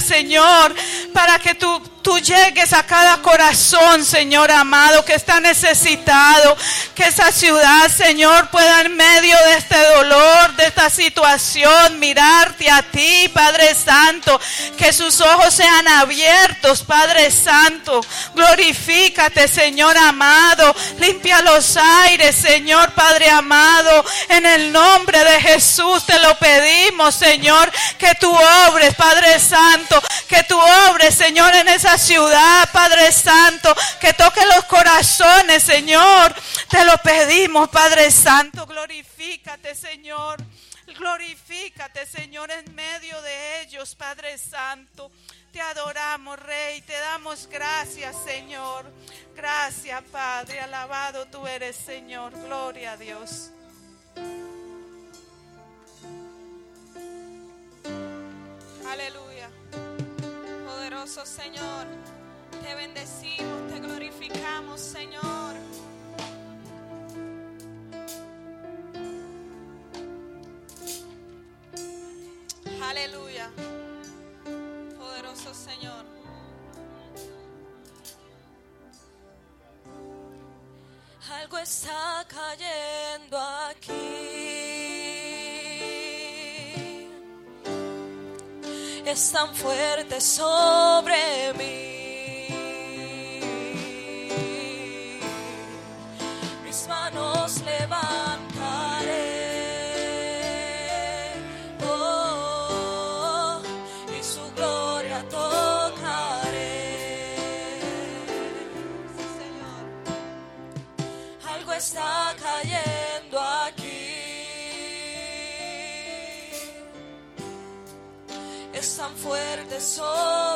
Señor, para que tú, tú llegues a cada corazón, Señor amado, que está necesitado, que esa ciudad, Señor, pueda en medio de este dolor, de esta situación, mirarte a ti, Padre Santo, que sus ojos sean abiertos, Padre Santo, glorifícate, Señor amado, limpia los aires, Señor Padre amado, en el nombre de Jesús te lo pedimos, Señor, que tú obres, Padre Santo, que tú obres, Señor, en esa ciudad, Padre Santo, que toque los corazones, Señor. Te lo pedimos, Padre Santo, glorifícate, Señor. Glorifícate, Señor, en medio de ellos, Padre Santo. Te adoramos, Rey. Te damos gracias, Señor. Gracias, Padre. Alabado tú eres, Señor. Gloria a Dios. Aleluya. Poderoso Señor, te bendecimos, te glorificamos, Señor. Aleluya. Poderoso Señor. Algo está cayendo aquí. Es tan fuerte sobre mí. Fuerte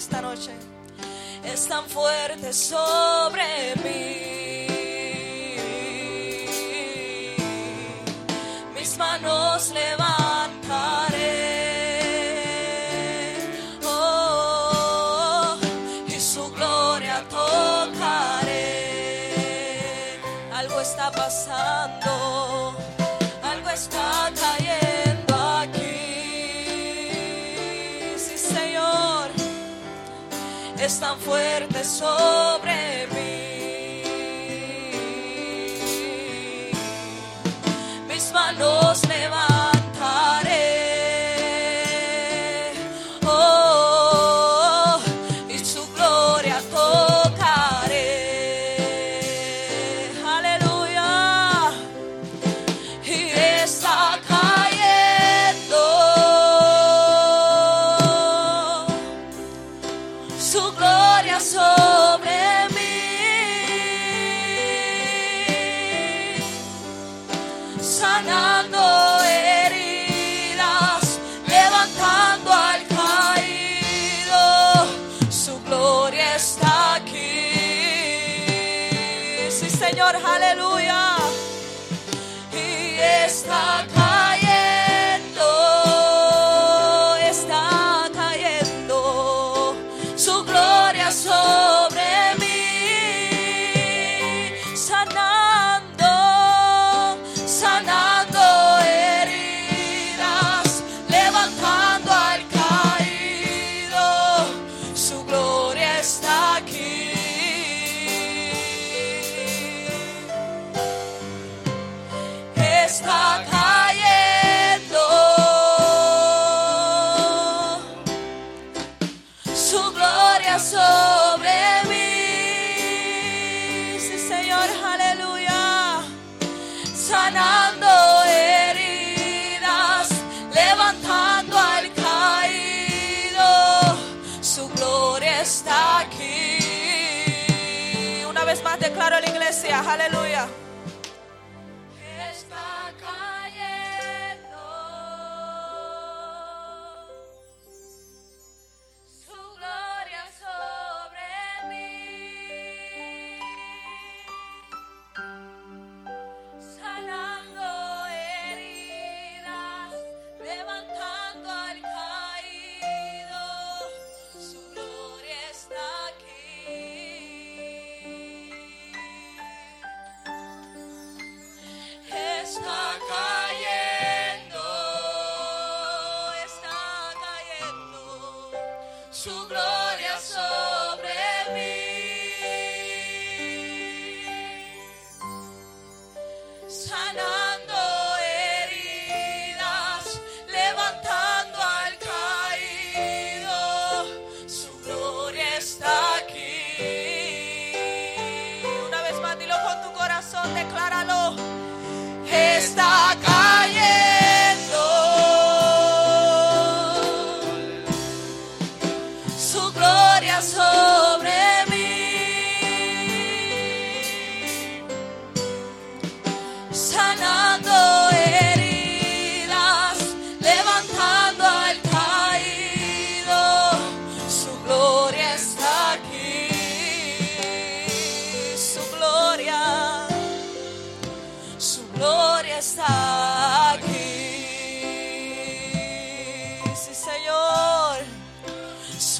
esta noche. Es tan fuerte sobre mí. Mis manos levantaré. Fuerte sobre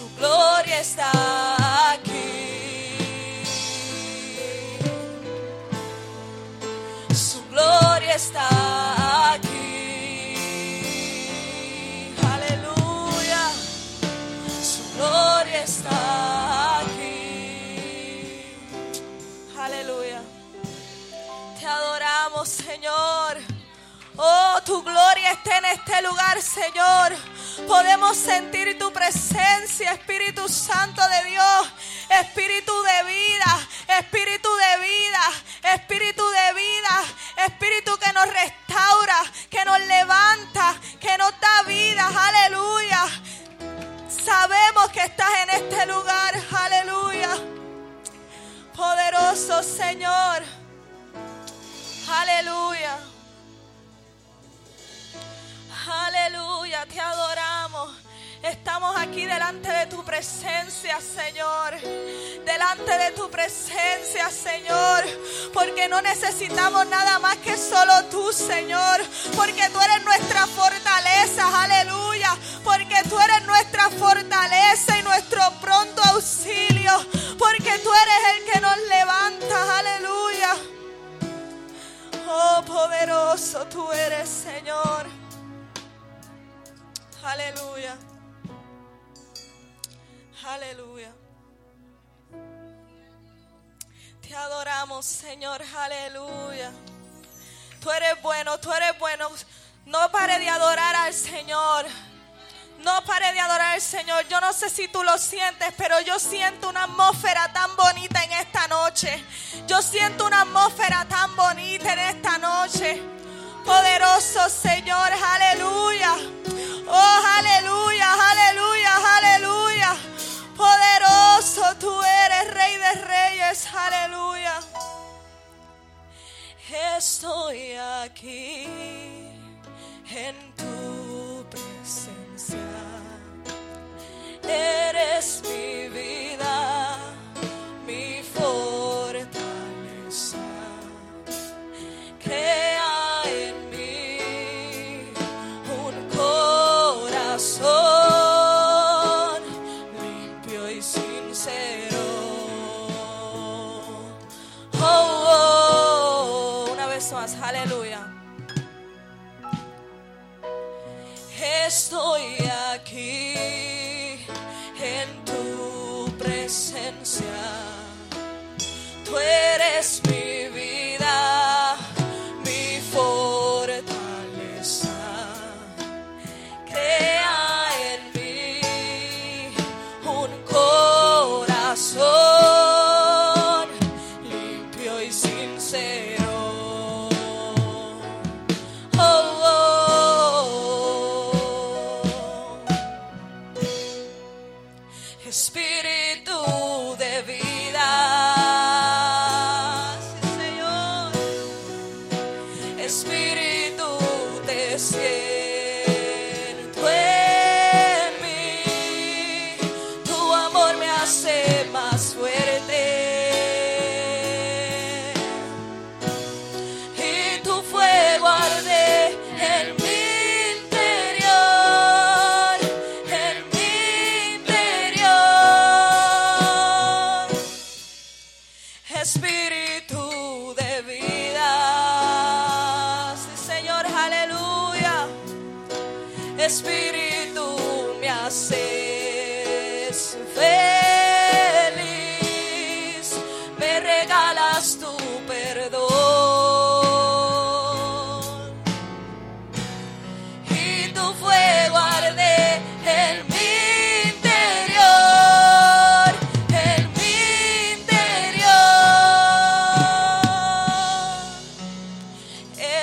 su gloria está aquí. Su gloria está aquí. Aleluya. Su gloria está aquí. Aleluya. Te adoramos, Señor. Oh, tu gloria está en este lugar, Señor. Podemos sentir tu presencia, Espíritu Santo de Dios. Espíritu de vida, Espíritu de vida, Espíritu de vida, Espíritu que nos restaura, que nos levanta, que nos da vida. Aleluya. Sabemos que estás en este lugar. Aleluya. Poderoso Señor. Aleluya. Aleluya, te adoramos. Estamos aquí delante de tu presencia, Señor. Delante de tu presencia, Señor. Porque no necesitamos nada más que solo tú, Señor. Porque tú eres nuestra fortaleza, aleluya. Porque tú eres nuestra fortaleza y nuestro pronto auxilio. Porque tú eres el que nos levanta, aleluya. Oh, poderoso tú eres, Señor. Aleluya. Aleluya. Te adoramos, Señor. Aleluya. Tú eres bueno, tú eres bueno. No pare de adorar al Señor. No pare de adorar al Señor. Yo no sé si tú lo sientes, pero yo siento una atmósfera tan bonita en esta noche. Yo siento una atmósfera tan bonita en esta noche. Poderoso Señor, aleluya. Oh, aleluya, aleluya, aleluya. Poderoso tú eres, Rey de Reyes, aleluya. Estoy aquí en tu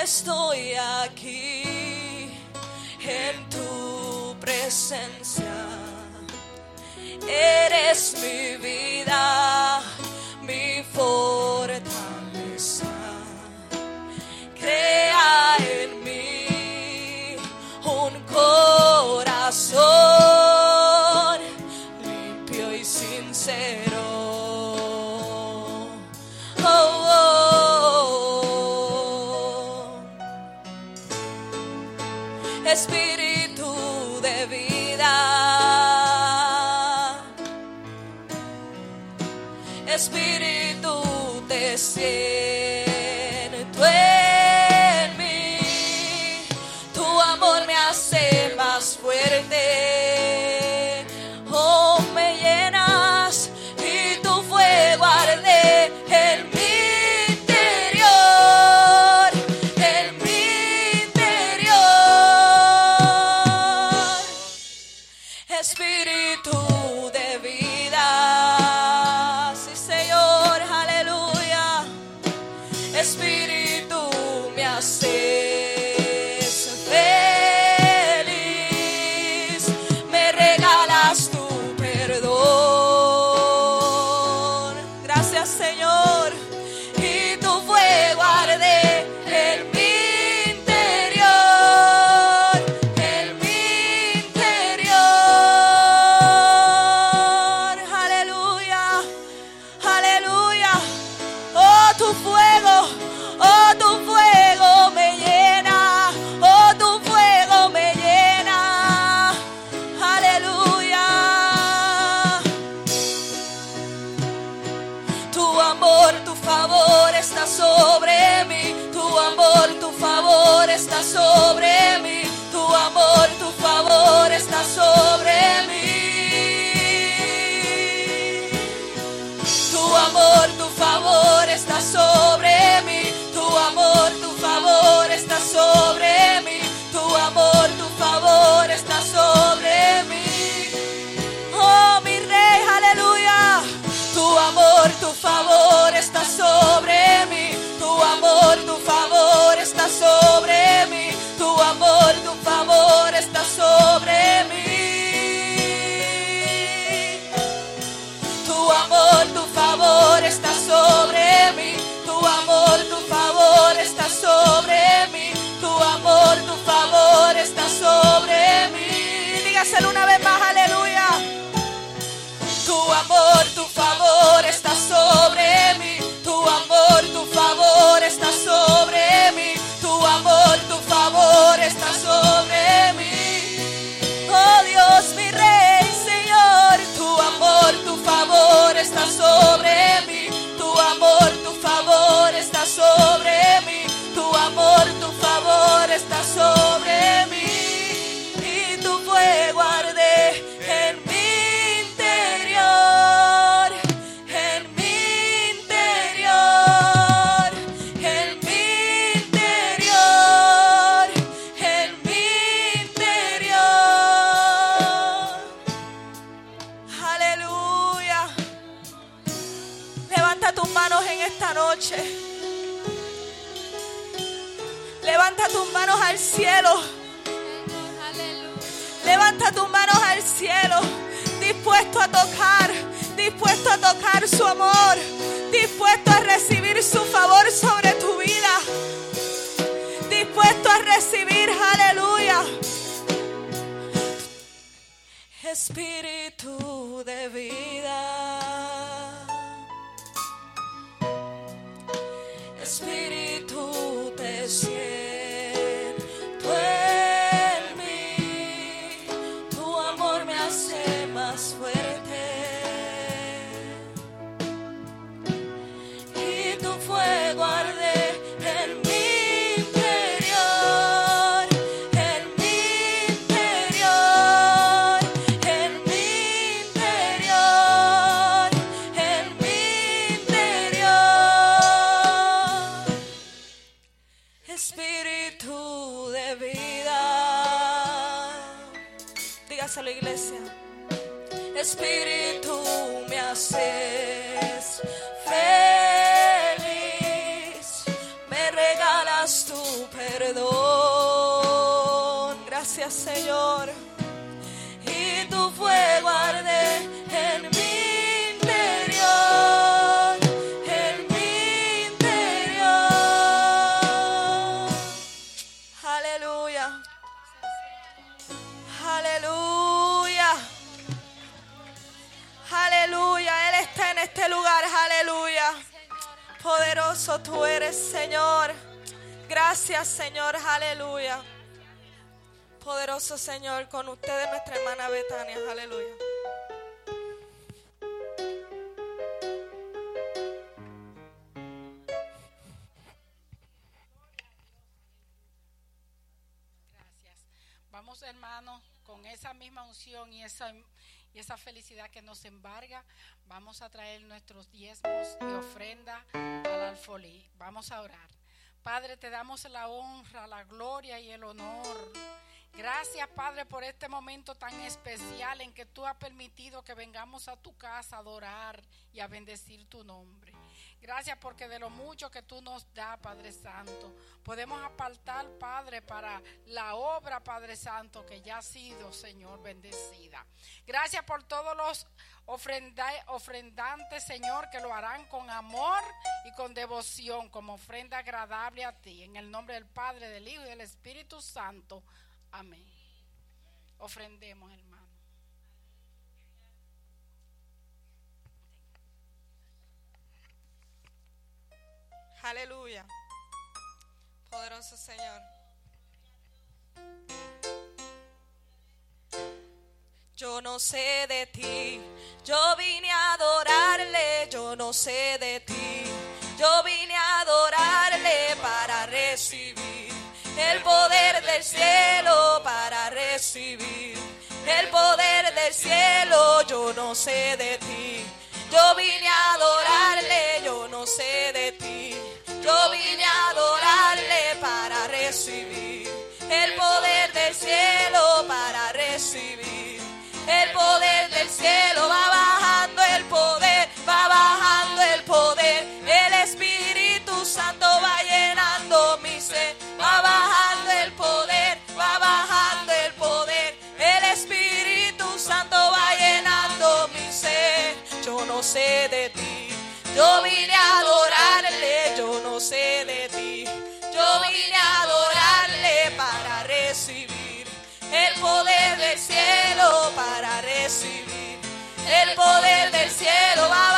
estoy aquí en tu presencia. Eres mi vida. tu favor está sobre mí. Tu amor, tu favor está sobre mí. Tu amor, tu favor está sobre mí. Tu amor, tu favor está sobre mí. Dígaselo una vez más, aleluya. Tu amor, tu favor está sobre mí. Tu amor, tu favor está sobre mí. cielo, dispuesto a tocar, dispuesto a tocar su amor, dispuesto a recibir su favor sobre tu vida, dispuesto a recibir, aleluya. Espíritu de vida. Espíritu de cielo. hace más fuerte. Gracias, Señor. Aleluya. Poderoso Señor, con ustedes nuestra hermana Betania. Aleluya. Gracias. Vamos, hermanos, con esa misma unción y esa, y esa felicidad que nos embarga, vamos a traer nuestros diezmos y ofrenda al alfolí. Vamos a orar. Padre, te damos la honra, la gloria y el honor. Gracias, Padre, por este momento tan especial en que tú has permitido que vengamos a tu casa a adorar y a bendecir tu nombre. Gracias porque de lo mucho que tú nos das, Padre Santo, podemos apartar, Padre, para la obra, Padre Santo, que ya ha sido, Señor, bendecida. Gracias por todos los ofrenda- ofrendantes, Señor, que lo harán con amor y con devoción, como ofrenda agradable a ti. En el nombre del Padre, del Hijo y del Espíritu Santo. Amén. Ofrendemos, hermano. Aleluya. Poderoso Señor. Yo no sé de ti, yo vine a adorarle, yo no sé de ti, yo vine a adorarle para recibir el poder del cielo, para recibir el poder del cielo, yo no sé de ti, yo vine a adorarle, yo no sé de ti, yo vine a adorarle para recibir el poder del cielo, para recibir el poder del cielo va bajando el poder, va bajando el poder. El Espíritu Santo va llenando mi ser, va bajando el poder, va bajando el poder. El Espíritu Santo va llenando mi ser. Yo no sé de ti, yo vine a adorarle, yo no sé de poder del cielo para recibir. El poder del cielo va bajando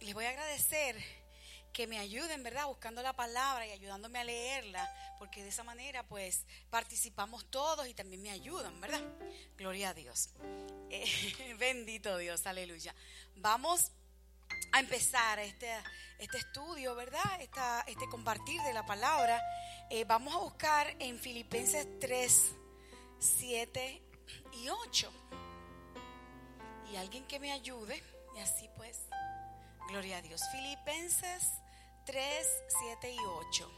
Les voy a agradecer que me ayuden, ¿verdad? Buscando la palabra y ayudándome a leerla, porque de esa manera pues participamos todos y también me ayudan, ¿verdad? Gloria a Dios. Eh, bendito Dios, aleluya. Vamos a empezar este, este estudio, ¿verdad? Este compartir de la palabra. Eh, vamos a buscar en Filipenses 3, 7 y 8. Y alguien que me ayude, y así pues, gloria a Dios. Filipenses 3, 7 y 8.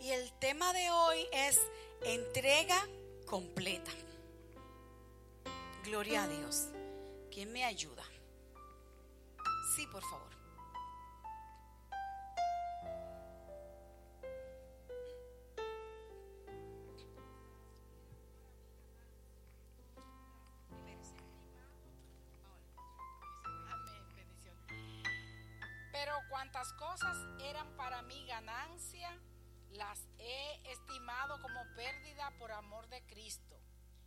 Y el tema de hoy es entrega completa. Gloria a Dios. ¿Quién me ayuda? Sí, por favor. Eran para mí ganancia, las he estimado como pérdida por amor de Cristo.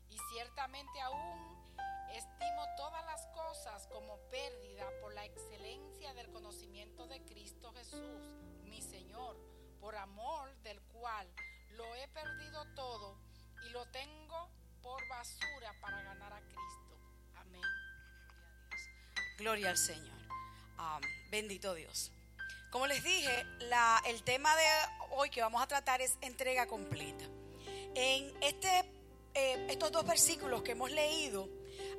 Y ciertamente aún estimo todas las cosas como pérdida por la excelencia del conocimiento de Cristo Jesús, mi Señor, por amor del cual lo he perdido todo y lo tengo por basura para ganar a Cristo. Amén. Gloria al Señor. Bendito Dios. Como les dije, el tema de hoy que vamos a tratar es entrega completa. En este, eh, estos dos versículos que hemos leído,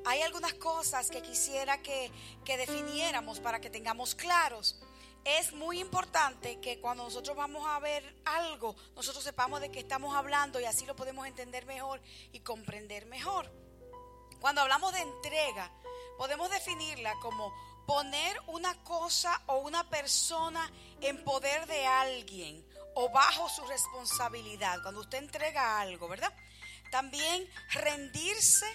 hay algunas cosas que quisiera que, que definiéramos para que tengamos claros. Es muy importante que cuando nosotros vamos a ver algo, nosotros sepamos de qué estamos hablando y así lo podemos entender mejor y comprender mejor. Cuando hablamos de entrega, podemos definirla como poner una cosa o una persona en poder de alguien o bajo su responsabilidad. Cuando usted entrega algo, ¿verdad? También rendirse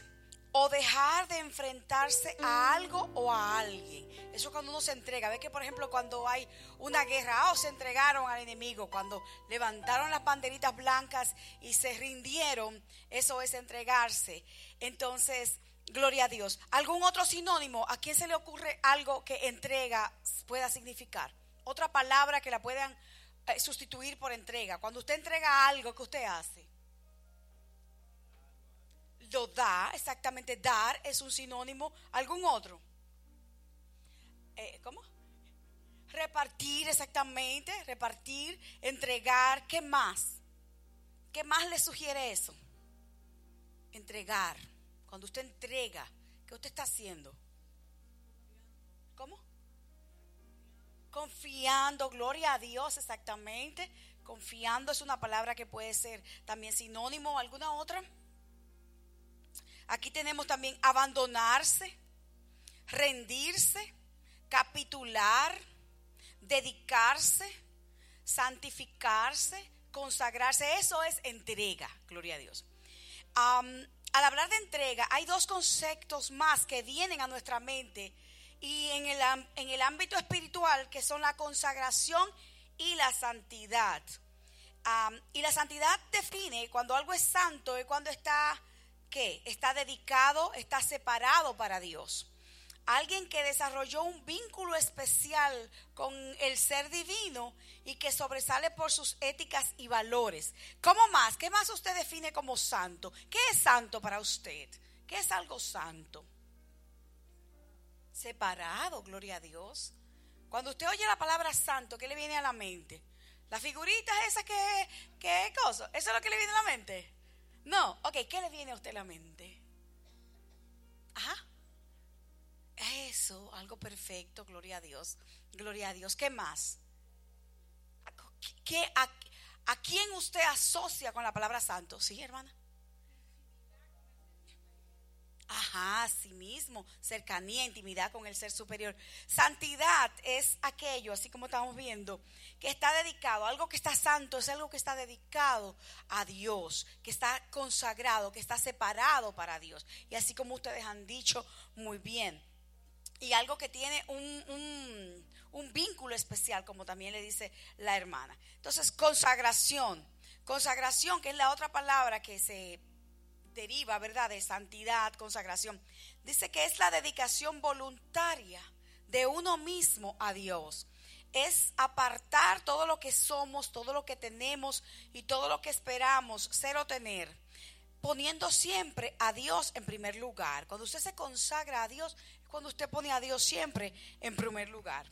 o dejar de enfrentarse a algo o a alguien. Eso cuando uno se entrega. Ve que, por ejemplo, cuando hay una guerra, o se entregaron al enemigo, cuando levantaron las banderitas blancas y se rindieron, eso es entregarse. Entonces, gloria a Dios. ¿Algún otro sinónimo? ¿A quién se le ocurre algo que entrega pueda significar? Otra palabra que la puedan eh, sustituir por entrega. Cuando usted entrega algo, ¿qué usted hace? Lo da, exactamente, dar es un sinónimo. ¿Algún otro? Eh, ¿Cómo? Repartir, exactamente, repartir, entregar, ¿qué más? ¿Qué más le sugiere eso? Entregar. Cuando usted entrega, ¿qué usted está haciendo? ¿Cómo? Confiando, gloria a Dios, exactamente. Confiando es una palabra que puede ser también sinónimo o alguna otra. Aquí tenemos también abandonarse, rendirse, capitular, dedicarse, santificarse, consagrarse. Eso es entrega, gloria a Dios. Al hablar de entrega, hay dos conceptos más que vienen a nuestra mente y en el, en el ámbito espiritual, que son la consagración y la santidad. Am, y la santidad define cuando algo es santo, es cuando está, ¿qué? Está dedicado, está separado para Dios. Alguien que desarrolló un vínculo especial con el ser divino y que sobresale por sus éticas y valores. ¿Cómo más? ¿Qué más usted define como santo? ¿Qué es santo para usted? ¿Qué es algo santo? Separado, gloria a Dios. Cuando usted oye la palabra santo, ¿qué le viene a la mente? Las figuritas esas que, que cosa, ¿eso es lo que le viene a la mente? No, ok, ¿qué le viene a usted a la mente? Ajá. Eso, algo perfecto, gloria a Dios. Gloria a Dios. ¿Qué más? ¿Qué, a, a quién usted asocia con la palabra santo? Sí, hermana. Ajá, sí mismo, cercanía, intimidad con el ser superior. Santidad es aquello, así como estamos viendo, que está dedicado, algo que está santo, es algo que está dedicado a Dios, que está consagrado, que está separado para Dios. Y así como ustedes han dicho muy bien. Y algo que tiene un, un, vínculo especial, como también le dice la hermana. Entonces, consagración. Consagración, que es la otra palabra que se deriva, ¿verdad?, de santidad, consagración. Dice que es la dedicación voluntaria de uno mismo a Dios. Es apartar todo lo que somos, todo lo que tenemos y todo lo que esperamos ser o tener, poniendo siempre a Dios en primer lugar. Cuando usted se consagra a Dios, cuando usted pone a Dios siempre en primer lugar.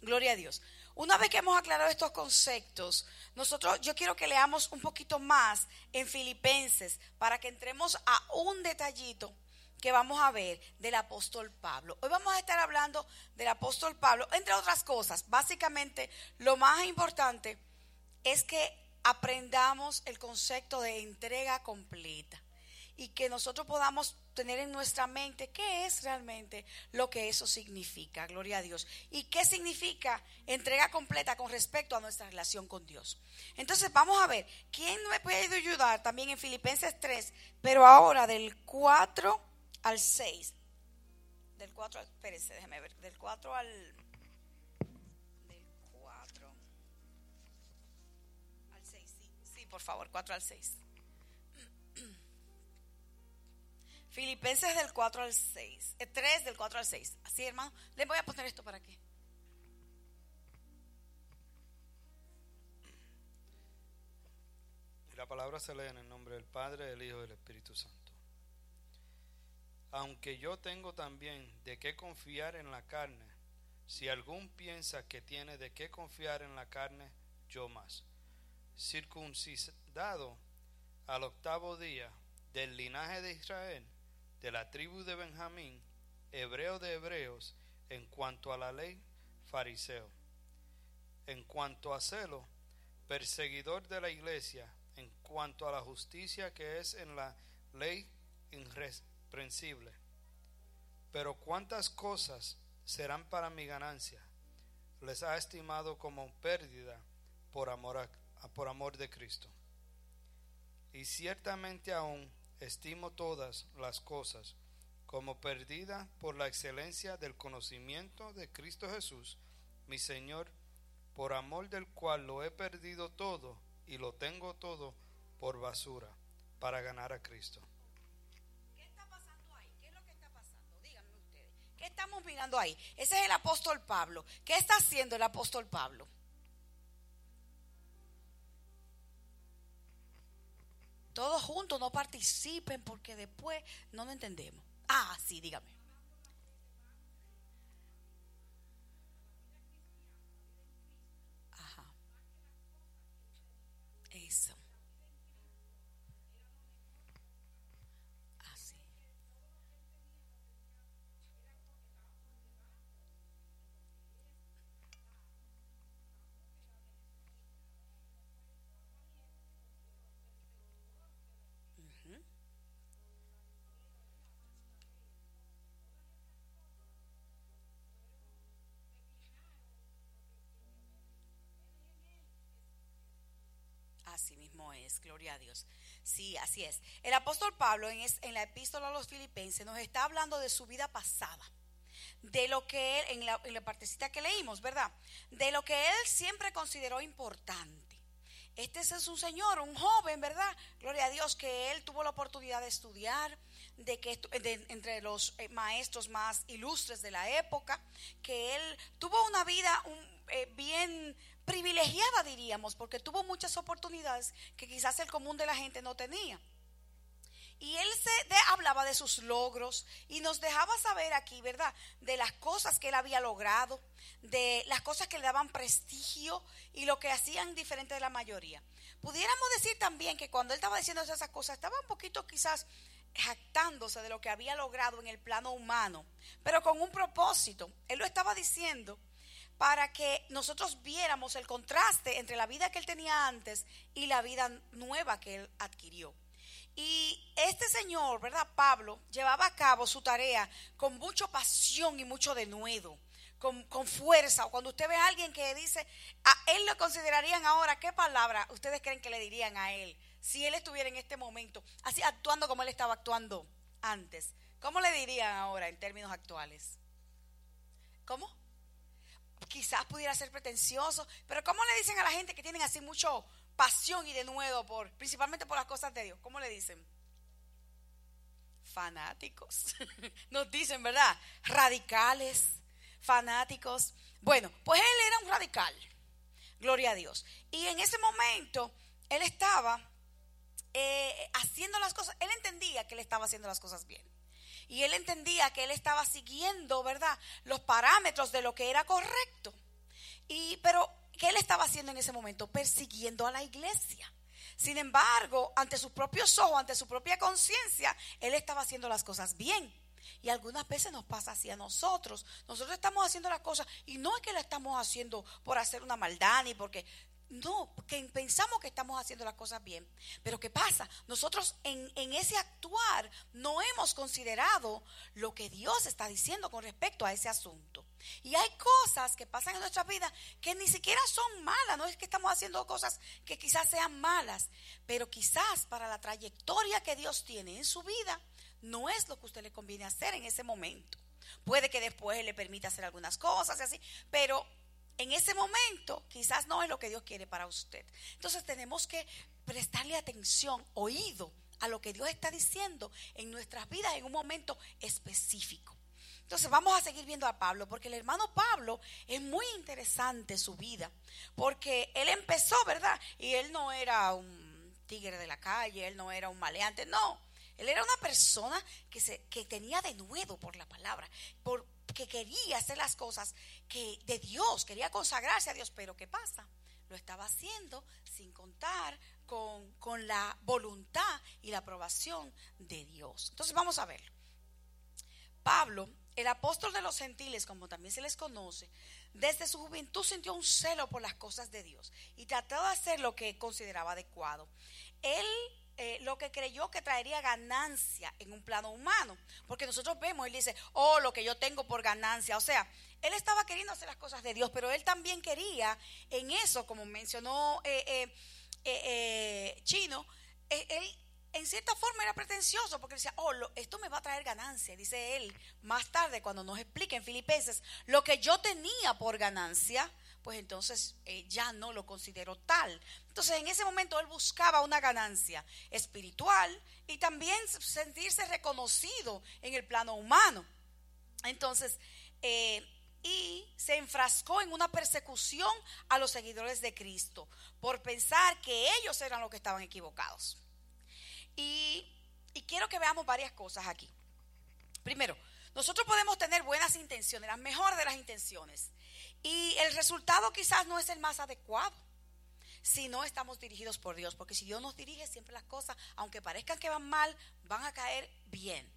Gloria a Dios. Una vez que hemos aclarado estos conceptos, nosotros yo quiero que leamos un poquito más en Filipenses para que entremos a un detallito que vamos a ver del apóstol Pablo. Hoy vamos a estar hablando del apóstol Pablo, entre otras cosas. Básicamente, lo más importante es que aprendamos el concepto de entrega completa y que nosotros podamos tener en nuestra mente qué es realmente lo que eso significa, gloria a Dios, y qué significa entrega completa con respecto a nuestra relación con Dios. Entonces vamos a ver, ¿quién me puede ayudar también en Filipenses 3, pero ahora del 4 al 6? Del 4, espérense, déjeme ver, del 4 al... Del 4 al 6, sí, sí, por favor, 4 al 6. Filipenses del 4 al 6. 3 del 4 al 6. Así, hermano. Les voy a poner esto para qué. Y la palabra se lee en el nombre del Padre, del Hijo y del Espíritu Santo. Aunque yo tengo también de qué confiar en la carne, si algún piensa que tiene de qué confiar en la carne, yo más. Circuncidado al octavo día del linaje de Israel, de la tribu de Benjamín, hebreo de hebreos, en cuanto a la ley, fariseo. En cuanto a celo, perseguidor de la iglesia, en cuanto a la justicia que es en la ley irreprensible. Pero cuántas cosas serán para mi ganancia, les ha estimado como pérdida por amor, a, por amor de Cristo. Y ciertamente aún estimo todas las cosas como perdida por la excelencia del conocimiento de Cristo Jesús, mi Señor, por amor del cual lo he perdido todo y lo tengo todo por basura, para ganar a Cristo. ¿Qué está pasando ahí? ¿Qué es lo que está pasando? Díganme ustedes. ¿Qué estamos mirando ahí? Ese es el apóstol Pablo. ¿Qué está haciendo el apóstol Pablo? Todos juntos no participen porque después no lo entendemos. Ah, sí, dígame. Así mismo es, gloria a Dios. Sí, así es. El apóstol Pablo en, en la epístola a los filipenses nos está hablando de su vida pasada, de lo que él, en la, en la partecita que leímos, ¿verdad? De lo que él siempre consideró importante. Este es un señor, un joven, ¿verdad? Gloria a Dios que él tuvo la oportunidad de estudiar, de que entre los eh, maestros más ilustres de la época, que él tuvo una vida eh, bien privilegiada, diríamos, porque tuvo muchas oportunidades que quizás el común de la gente no tenía. Y él se hablaba de sus logros y nos dejaba saber aquí, ¿verdad? De las cosas que él había logrado, de las cosas que le daban prestigio y lo que hacían diferente de la mayoría. Pudiéramos decir también que cuando él estaba diciendo esas cosas, estaba un poquito quizás jactándose de lo que había logrado en el plano humano, pero con un propósito. Él lo estaba diciendo para que nosotros viéramos el contraste entre la vida que él tenía antes y la vida nueva que él adquirió. Y este señor, ¿verdad? Pablo, llevaba a cabo su tarea con mucha pasión y mucho denuedo, con, con fuerza. Cuando usted ve a alguien que dice, a él lo considerarían ahora, ¿qué palabra ustedes creen que le dirían a él? Si él estuviera en este momento, así actuando como él estaba actuando antes. ¿Cómo le dirían ahora en términos actuales? ¿Cómo? Quizás pudiera ser pretencioso, pero ¿cómo le dicen a la gente que tienen así mucho pasión y denuedo por, principalmente por las cosas de Dios? ¿Cómo le dicen? Fanáticos. Nos dicen, ¿verdad? Radicales, fanáticos. Bueno, pues él era un radical. Gloria a Dios. Y en ese momento él estaba eh, haciendo las cosas, él entendía que él estaba haciendo las cosas bien. Y él entendía que él estaba siguiendo, ¿verdad?, los parámetros de lo que era correcto. Y, pero, ¿qué él estaba haciendo en ese momento? Persiguiendo a la iglesia. Sin embargo, ante sus propios ojos, ante su propia conciencia, él estaba haciendo las cosas bien. Y algunas veces nos pasa así a nosotros. Nosotros estamos haciendo las cosas y no es que la estamos haciendo por hacer una maldad ni porque no, porque pensamos que estamos haciendo las cosas bien. Pero ¿qué pasa? Nosotros en, en, ese actuar no hemos considerado lo que Dios está diciendo con respecto a ese asunto. Y hay cosas que pasan en nuestra vida que ni siquiera son malas. No es que estamos haciendo cosas que quizás sean malas, pero quizás para la trayectoria que Dios tiene en su vida, no es lo que a usted le conviene hacer en ese momento. Puede que después le permita hacer algunas cosas y así, pero en ese momento quizás no es lo que Dios quiere para usted. Entonces tenemos que prestarle atención, oído a lo que Dios está diciendo en nuestras vidas en un momento específico. Entonces vamos a seguir viendo a Pablo, porque el hermano Pablo es muy interesante su vida, porque él empezó, ¿verdad? Y él no era un tigre de la calle, él no era un maleante, no. Él era una persona que, se, que tenía denuedo por la palabra, por, que quería hacer las cosas que de Dios, quería consagrarse a Dios, pero ¿qué pasa? Lo estaba haciendo sin contar con, con la voluntad y la aprobación de Dios. Entonces vamos a ver. Pablo, el apóstol de los gentiles, como también se les conoce, desde su juventud sintió un celo por las cosas de Dios y trató de hacer lo que consideraba adecuado. Él eh, lo que creyó que traería ganancia en un plano humano. Porque nosotros vemos, él dice, oh, lo que yo tengo por ganancia. O sea, él estaba queriendo hacer las cosas de Dios, pero él también quería en eso, como mencionó eh, eh, Chino, él en cierta forma era pretencioso porque decía, oh, esto me va a traer ganancia. Dice él más tarde cuando nos explica en Filipenses, lo que yo tenía por ganancia, pues entonces eh, ya no lo considero tal. Entonces en ese momento él buscaba una ganancia espiritual y también sentirse reconocido en el plano humano. Entonces, eh, y se enfrascó en una persecución a los seguidores de Cristo por pensar que ellos eran los que estaban equivocados. Y, y quiero que veamos varias cosas aquí. Primero, nosotros podemos tener buenas intenciones, las mejores de las intenciones, y el resultado quizás no es el más adecuado si no estamos dirigidos por Dios, porque si Dios nos dirige siempre las cosas, aunque parezcan que van mal, van a caer bien.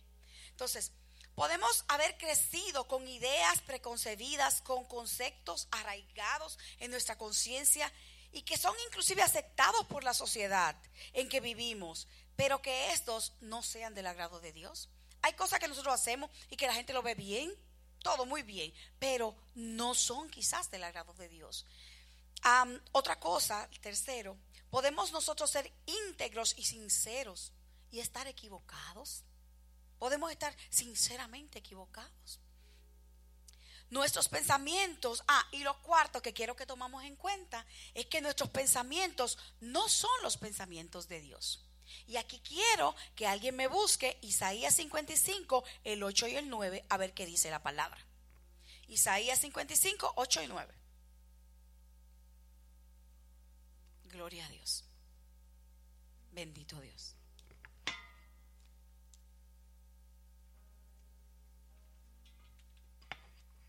Entonces, podemos haber crecido con ideas preconcebidas, con conceptos arraigados en nuestra conciencia y que son inclusive aceptados por la sociedad en que vivimos, pero que estos no sean del agrado de Dios. Hay cosas que nosotros hacemos y que la gente lo ve bien, todo muy bien, pero no son quizás del agrado de Dios. otra cosa, tercero, podemos nosotros ser íntegros y sinceros y estar equivocados. Podemos estar sinceramente equivocados. Nuestros pensamientos, ah, y lo cuarto que quiero que tomamos en cuenta es que nuestros pensamientos no son los pensamientos de Dios. Y aquí quiero que alguien me busque Isaías 55, el 8 y el 9, a ver qué dice la palabra. Isaías 55, 8 y 9. Gloria a Dios. Bendito Dios.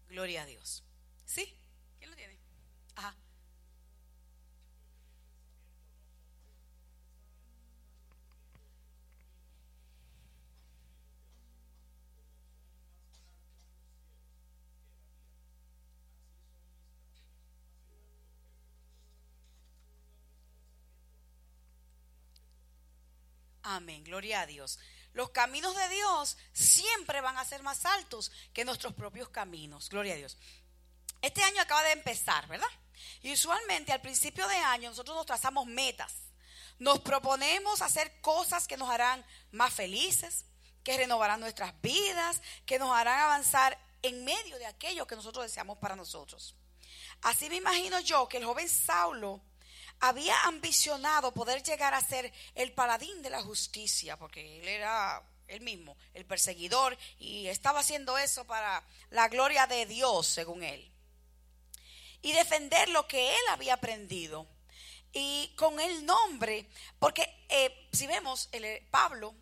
Gloria a Dios. ¿Sí? ¿Quién lo tiene? Ajá. Amén, gloria a Dios. Los caminos de Dios siempre van a ser más altos que nuestros propios caminos, gloria a Dios. Este año acaba de empezar, ¿verdad? Y usualmente al principio de año nosotros nos trazamos metas. Nos proponemos hacer cosas que nos harán más felices, que renovarán nuestras vidas, que nos harán avanzar en medio de aquello que nosotros deseamos para nosotros. Así me imagino yo que el joven Saulo había ambicionado poder llegar a ser el paladín de la justicia, porque él era él mismo, el perseguidor, y estaba haciendo eso para la gloria de Dios, según él. Y defender lo que él había aprendido. Y con el nombre, porque eh, si vemos, el, Pablo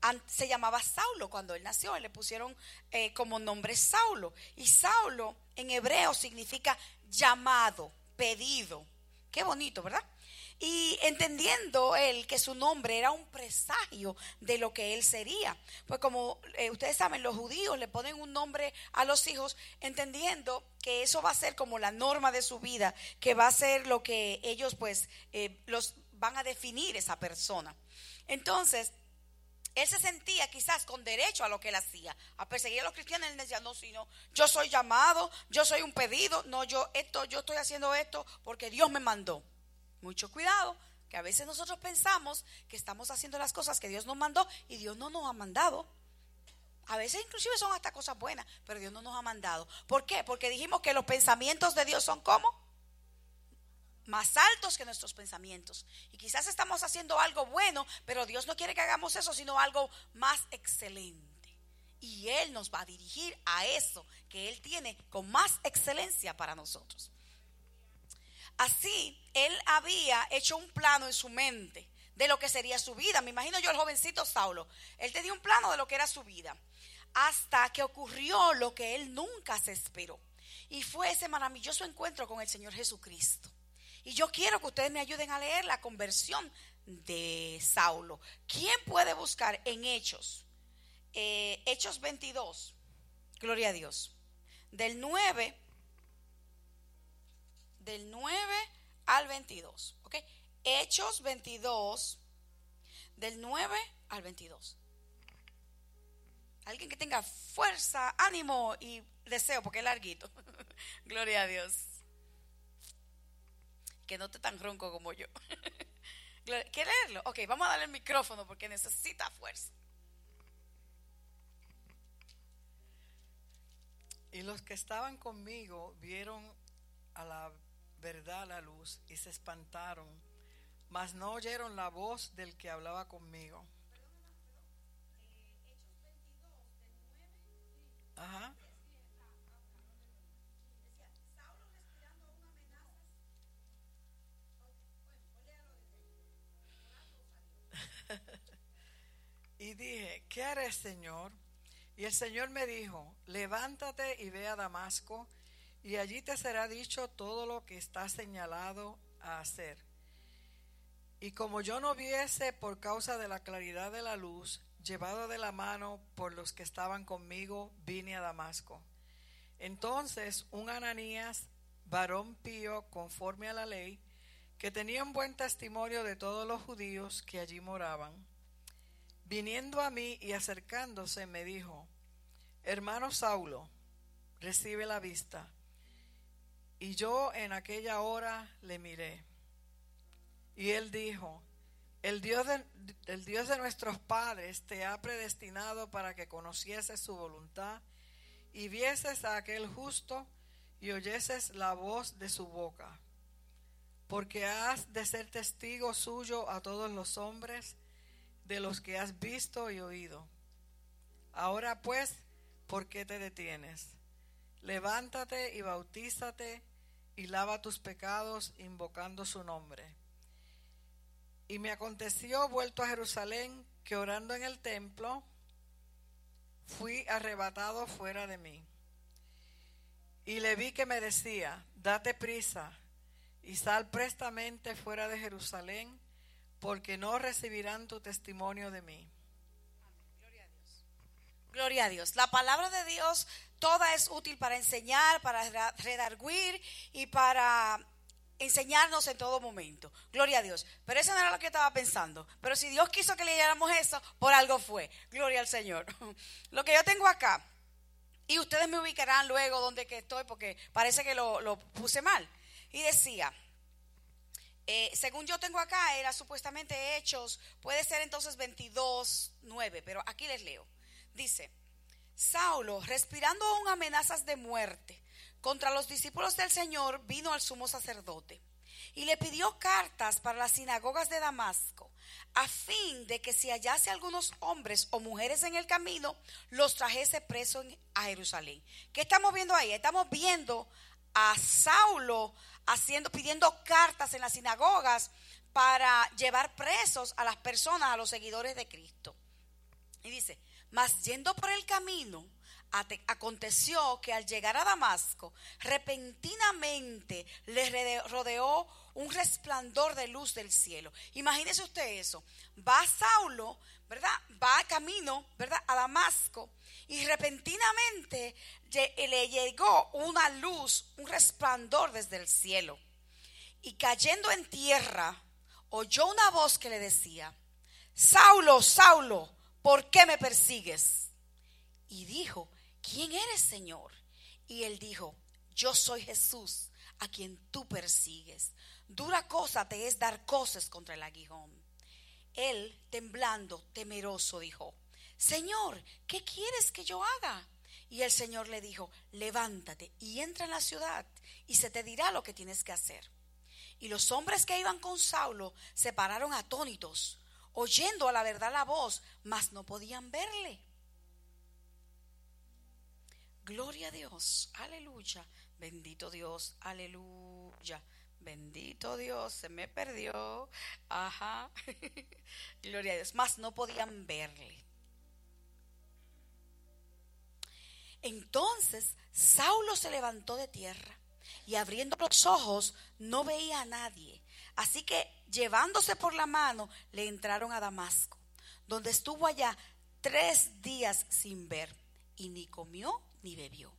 an- se llamaba Saulo cuando él nació, le pusieron eh, como nombre Saulo. Y Saulo en hebreo significa llamado, pedido. Qué bonito, ¿verdad? Y entendiendo él que su nombre era un presagio de lo que él sería. Pues como eh, ustedes saben, los judíos le ponen un nombre a los hijos entendiendo que eso va a ser como la norma de su vida, que va a ser lo que ellos pues eh, los van a definir esa persona. Entonces, él se sentía quizás con derecho a lo que él hacía, a perseguir a los cristianos. Él decía, no, sino yo soy llamado, yo soy un pedido, no, yo esto, yo estoy haciendo esto porque Dios me mandó. Mucho cuidado, que a veces nosotros pensamos que estamos haciendo las cosas que Dios nos mandó y Dios no nos ha mandado. A veces inclusive son hasta cosas buenas, pero Dios no nos ha mandado. ¿Por qué? Porque dijimos que los pensamientos de Dios son como más altos que nuestros pensamientos. Y quizás estamos haciendo algo bueno, pero Dios no quiere que hagamos eso, sino algo más excelente. Y Él nos va a dirigir a eso que Él tiene con más excelencia para nosotros. Así, Él había hecho un plano en su mente de lo que sería su vida. Me imagino yo el jovencito Saulo. Él tenía un plano de lo que era su vida. Hasta que ocurrió lo que Él nunca se esperó. Y fue ese maravilloso encuentro con el Señor Jesucristo. Y yo quiero que ustedes me ayuden a leer la conversión de Saulo. ¿Quién puede buscar en Hechos? Eh, Hechos 22. Gloria a Dios. Del 9. Del 9 al 22. ¿Ok? Hechos 22. Del 9 al 22. Alguien que tenga fuerza, ánimo y deseo, porque es larguito. Gloria a Dios que no esté tan ronco como yo. ¿Quiere leerlo? Ok, vamos a darle el micrófono porque necesita fuerza. Y los que estaban conmigo vieron a la verdad la luz y se espantaron, mas no oyeron la voz del que hablaba conmigo. Ajá. Y dije, ¿qué haré, Señor? Y el Señor me dijo, levántate y ve a Damasco, y allí te será dicho todo lo que está señalado a hacer. Y como yo no viese por causa de la claridad de la luz, llevado de la mano por los que estaban conmigo, vine a Damasco. Entonces un Ananías, varón pío conforme a la ley, que tenía un buen testimonio de todos los judíos que allí moraban, viniendo a mí y acercándose me dijo, hermano Saulo, recibe la vista. Y yo en aquella hora le miré. Y él dijo, el Dios, de, el Dios de nuestros padres te ha predestinado para que conocieses su voluntad y vieses a aquel justo y oyeses la voz de su boca. Porque has de ser testigo suyo a todos los hombres de los que has visto y oído. Ahora pues, ¿por qué te detienes? Levántate y bautízate y lava tus pecados invocando su nombre. Y me aconteció, vuelto a Jerusalén, que orando en el templo, fui arrebatado fuera de mí. Y le vi que me decía, date prisa y sal prestamente fuera de Jerusalén, porque no recibirán tu testimonio de mí. Gloria a Dios. La palabra de Dios toda es útil para enseñar, para redarguir y para enseñarnos en todo momento. Gloria a Dios. Pero eso no era lo que estaba pensando. Pero si Dios quiso que leyéramos eso, por algo fue. Gloria al Señor. Lo que yo tengo acá, y ustedes me ubicarán luego donde que estoy, porque parece que lo puse mal. Y decía, eh, según yo tengo acá, era supuestamente Hechos, puede ser entonces 22, 9, pero aquí les leo. Dice, Saulo, respirando aún amenazas de muerte contra los discípulos del Señor, vino al sumo sacerdote y le pidió cartas para las sinagogas de Damasco, a fin de que si hallase algunos hombres o mujeres en el camino, los trajese presos a Jerusalén. ¿Qué estamos viendo ahí? Estamos viendo a Saulo haciendo, pidiendo cartas en las sinagogas para llevar presos a las personas, a los seguidores de Cristo. Y dice, mas yendo por el camino, aconteció que al llegar a Damasco, repentinamente le rodeó un resplandor de luz del cielo. Imagínese usted eso. Va Saulo, ¿verdad? Va camino, ¿verdad? A Damasco. Y repentinamente le llegó una luz, un resplandor desde el cielo. Y cayendo en tierra, oyó una voz que le decía, Saulo, Saulo, ¿por qué me persigues? Y dijo, ¿quién eres, Señor? Y él dijo, yo soy Jesús, a quien tú persigues. Dura cosa te es dar cosas contra el aguijón. Él, temblando, temeroso, dijo, Señor, ¿qué quieres que yo haga? Y el Señor le dijo, levántate y entra en la ciudad y se te dirá lo que tienes que hacer. Y los hombres que iban con Saulo se pararon atónitos, oyendo a la verdad la voz, mas no podían verle. Gloria a Dios, aleluya, bendito Dios, aleluya, bendito Dios, se me perdió, ajá, gloria a Dios, mas no podían verle. Entonces Saulo se levantó de tierra y abriendo los ojos no veía a nadie. Así que llevándose por la mano le entraron a Damasco, donde estuvo allá tres días sin ver y ni comió ni bebió.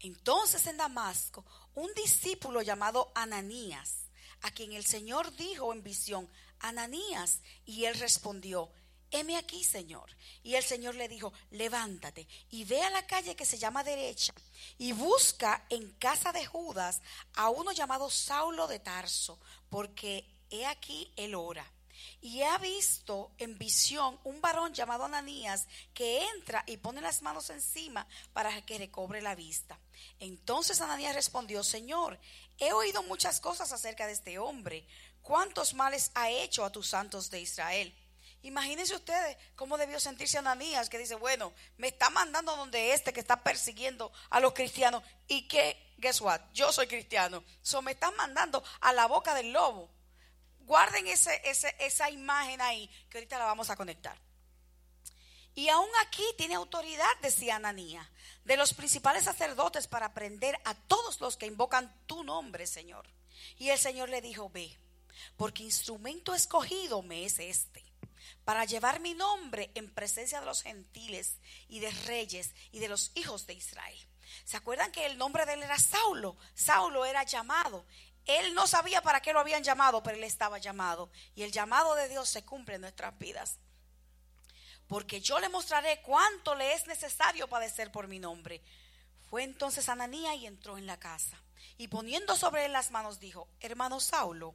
Entonces en Damasco un discípulo llamado Ananías, a quien el Señor dijo en visión, Ananías, y él respondió, heme aquí, Señor. Y el Señor le dijo, levántate y ve a la calle que se llama derecha y busca en casa de Judas a uno llamado Saulo de Tarso, porque he aquí él ora. Y ha visto en visión un varón llamado Ananías que entra y pone las manos encima para que recobre la vista. Entonces Ananías respondió, Señor, he oído muchas cosas acerca de este hombre. ¿Cuántos males ha hecho a tus santos de Israel? Imagínense ustedes cómo debió sentirse Ananías, que dice, bueno, me está mandando donde este que está persiguiendo a los cristianos y que, guess what, yo soy cristiano. So me están mandando a la boca del lobo. Guarden esa imagen ahí, que ahorita la vamos a conectar. Y aún aquí tiene autoridad, decía Ananías, de los principales sacerdotes para prender a todos los que invocan tu nombre, Señor. Y el Señor le dijo, ve, porque instrumento escogido me es este, para llevar mi nombre en presencia de los gentiles y de reyes y de los hijos de Israel. ¿Se acuerdan que el nombre de él era Saulo? Saulo era llamado. Él no sabía para qué lo habían llamado, pero él estaba llamado. Y el llamado de Dios se cumple en nuestras vidas. Porque yo le mostraré cuánto le es necesario padecer por mi nombre. Fue entonces Ananía y entró en la casa. Y poniendo sobre él las manos dijo, hermano Saulo,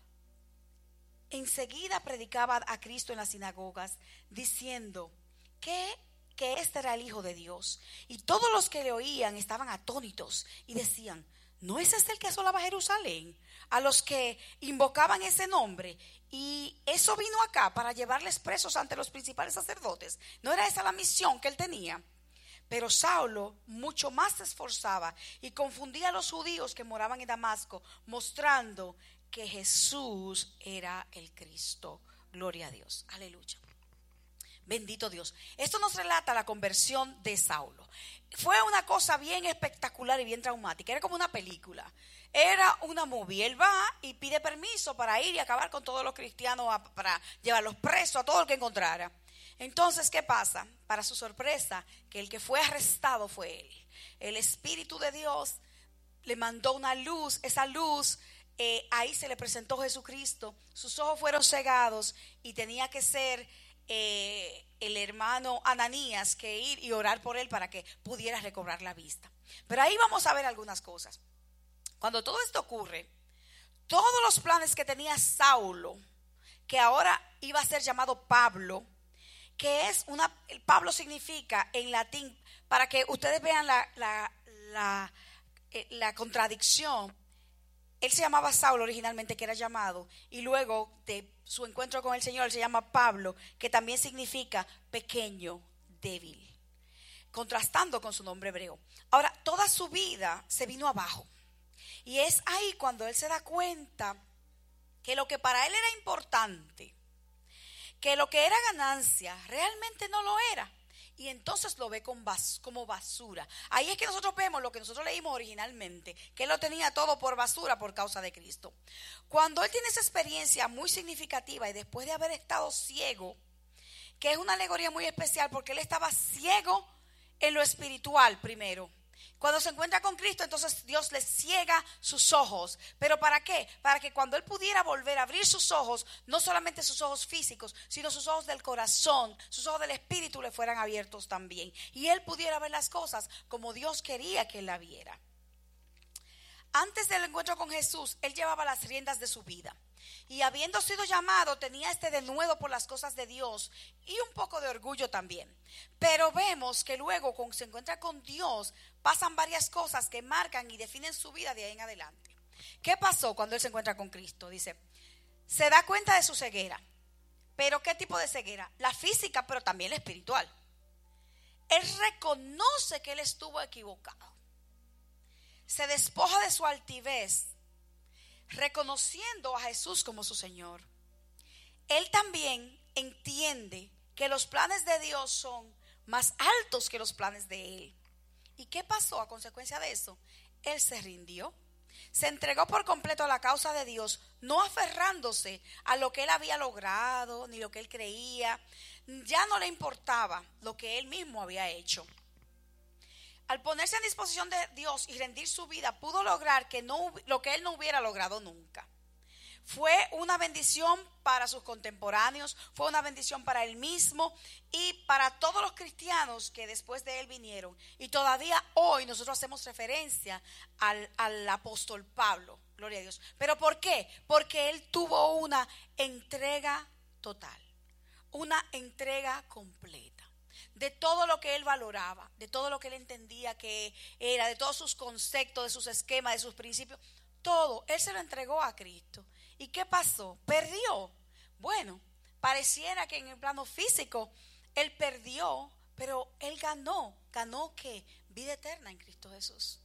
enseguida predicaba a Cristo en las sinagogas, diciendo que, que este era el Hijo de Dios. Y todos los que le oían estaban atónitos y decían, ¿no es este el que asolaba Jerusalén? A los que invocaban ese nombre. Y eso vino acá para llevarles presos ante los principales sacerdotes. ¿No era esa la misión que él tenía? Pero Saulo mucho más se esforzaba y confundía a los judíos que moraban en Damasco, mostrando que Jesús era el Cristo. Gloria a Dios. Aleluya. Bendito Dios. Esto nos relata la conversión de Saulo. Fue una cosa bien espectacular y bien traumática. Era como una película. Era una movie. Él va y pide permiso para ir y acabar con todos los cristianos, para llevarlos presos a todo el que encontrara. Entonces, ¿qué pasa? Para su sorpresa, que el que fue arrestado fue él. El Espíritu de Dios le mandó una luz, esa luz, eh, ahí se le presentó Jesucristo, sus ojos fueron cegados y tenía que ser eh, el hermano Ananías que ir y orar por él para que pudiera recobrar la vista. Pero ahí vamos a ver algunas cosas. Cuando todo esto ocurre, todos los planes que tenía Saulo, que ahora iba a ser llamado Pablo, que es una, Pablo significa en latín, para que ustedes vean la, la, la, eh, la contradicción, él se llamaba Saulo originalmente, que era llamado, y luego de su encuentro con el Señor, él se llama Pablo, que también significa pequeño, débil, contrastando con su nombre hebreo. Ahora, toda su vida se vino abajo. Y es ahí cuando él se da cuenta que lo que para él era importante, que lo que era ganancia realmente no lo era. Y entonces lo ve con como basura. Ahí es que nosotros vemos lo que nosotros leímos originalmente, que él lo tenía todo por basura por causa de Cristo. Cuando él tiene esa experiencia muy significativa y después de haber estado ciego, que es una alegoría muy especial porque él estaba ciego en lo espiritual primero. Cuando se encuentra con Cristo, entonces Dios le ciega sus ojos. ¿Pero para qué? Para que cuando él pudiera volver a abrir sus ojos, no solamente sus ojos físicos, sino sus ojos del corazón, sus ojos del espíritu le fueran abiertos también. Y él pudiera ver las cosas como Dios quería que él la viera. Antes del encuentro con Jesús, él llevaba las riendas de su vida. Y habiendo sido llamado, tenía este denuedo por las cosas de Dios y un poco de orgullo también. Pero vemos que luego, cuando se encuentra con Dios, pasan varias cosas que marcan y definen su vida de ahí en adelante. ¿Qué pasó cuando él se encuentra con Cristo? Dice, se da cuenta de su ceguera. ¿Pero qué tipo de ceguera? La física, pero también la espiritual. Él reconoce que él estuvo equivocado se despoja de su altivez, reconociendo a Jesús como su Señor. Él también entiende que los planes de Dios son más altos que los planes de Él. ¿Y qué pasó a consecuencia de eso? Él se rindió. Se entregó por completo a la causa de Dios, no aferrándose a lo que él había logrado, ni lo que él creía. Ya no le importaba lo que él mismo había hecho al ponerse en disposición de Dios y rendir su vida, pudo lograr que no, lo que él no hubiera logrado nunca. Fue una bendición para sus contemporáneos, fue una bendición para él mismo y para todos los cristianos que después de él vinieron. Y todavía hoy nosotros hacemos referencia al, al apóstol Pablo, gloria a Dios. ¿Pero por qué? Porque él tuvo una entrega total, una entrega completa de todo lo que él valoraba, de todo lo que él entendía que era, de todos sus conceptos, de sus esquemas, de sus principios, todo, él se lo entregó a Cristo. ¿Y qué pasó? Perdió. Bueno, pareciera que en el plano físico él perdió, pero él ganó. ¿Ganó qué? Vida eterna en Cristo Jesús.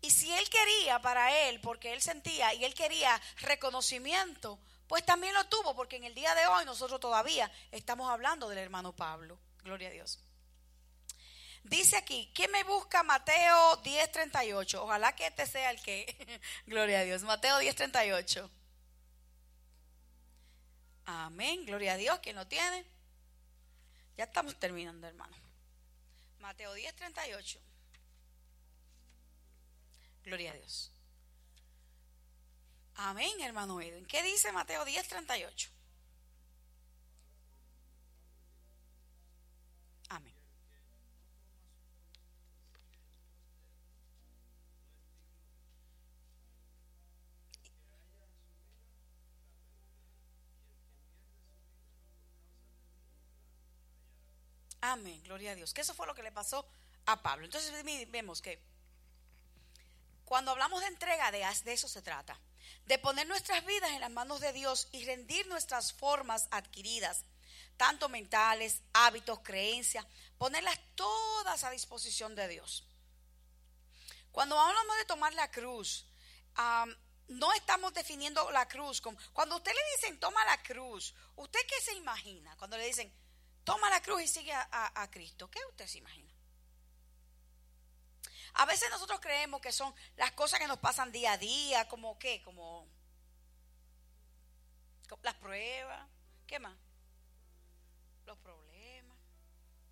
Y si él quería para él, porque él sentía y él quería reconocimiento, pues también lo tuvo, porque en el día de hoy nosotros todavía estamos hablando del hermano Pablo. Gloria a Dios. Dice aquí, ¿quién me busca? Mateo 10:38. Ojalá que este sea el que. Gloria a Dios. Mateo 10:38. Amén. Gloria a Dios. ¿Quién lo tiene? Ya estamos terminando, hermano. Mateo 10:38. Gloria a Dios. Amén, hermano Edwin. ¿Qué dice Mateo 10:38? Amén, gloria a Dios. Que eso fue lo que le pasó a Pablo. Entonces vemos que cuando hablamos de entrega, de, de eso se trata. De poner nuestras vidas en las manos de Dios y rendir nuestras formas adquiridas, tanto mentales, hábitos, creencias, ponerlas todas a disposición de Dios. Cuando hablamos de tomar la cruz, no estamos definiendo la cruz. como- Cuando usted le dicen toma la cruz, ¿usted qué se imagina? Cuando le dicen toma la cruz y sigue a, a- Cristo, ¿qué usted se imagina? A veces nosotros creemos que son las cosas que nos pasan día a día, como qué, como como las pruebas, ¿qué más? Los problemas,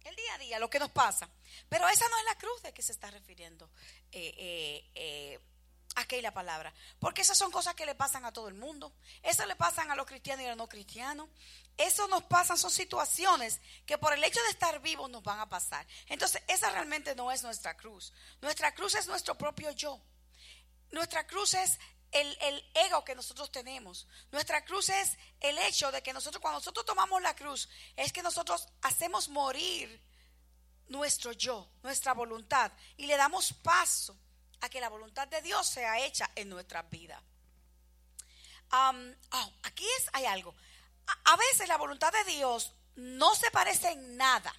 el día a día, lo que nos pasa. Pero esa no es la cruz de que se está refiriendo eh, eh, eh, aquí la palabra. Porque esas son cosas que le pasan a todo el mundo. Esas le pasan a los cristianos y a los no cristianos. Eso nos pasan, son situaciones que por el hecho de estar vivos nos van a pasar. Entonces, esa realmente no es nuestra cruz. Nuestra cruz es nuestro propio yo. Nuestra cruz es el, el ego que nosotros tenemos. Nuestra cruz es el hecho de que nosotros, cuando nosotros tomamos la cruz, es que nosotros hacemos morir nuestro yo, nuestra voluntad, y le damos paso a que la voluntad de Dios sea hecha en nuestra vida. Am, oh, aquí es, hay algo. A veces la voluntad de Dios no se parece en nada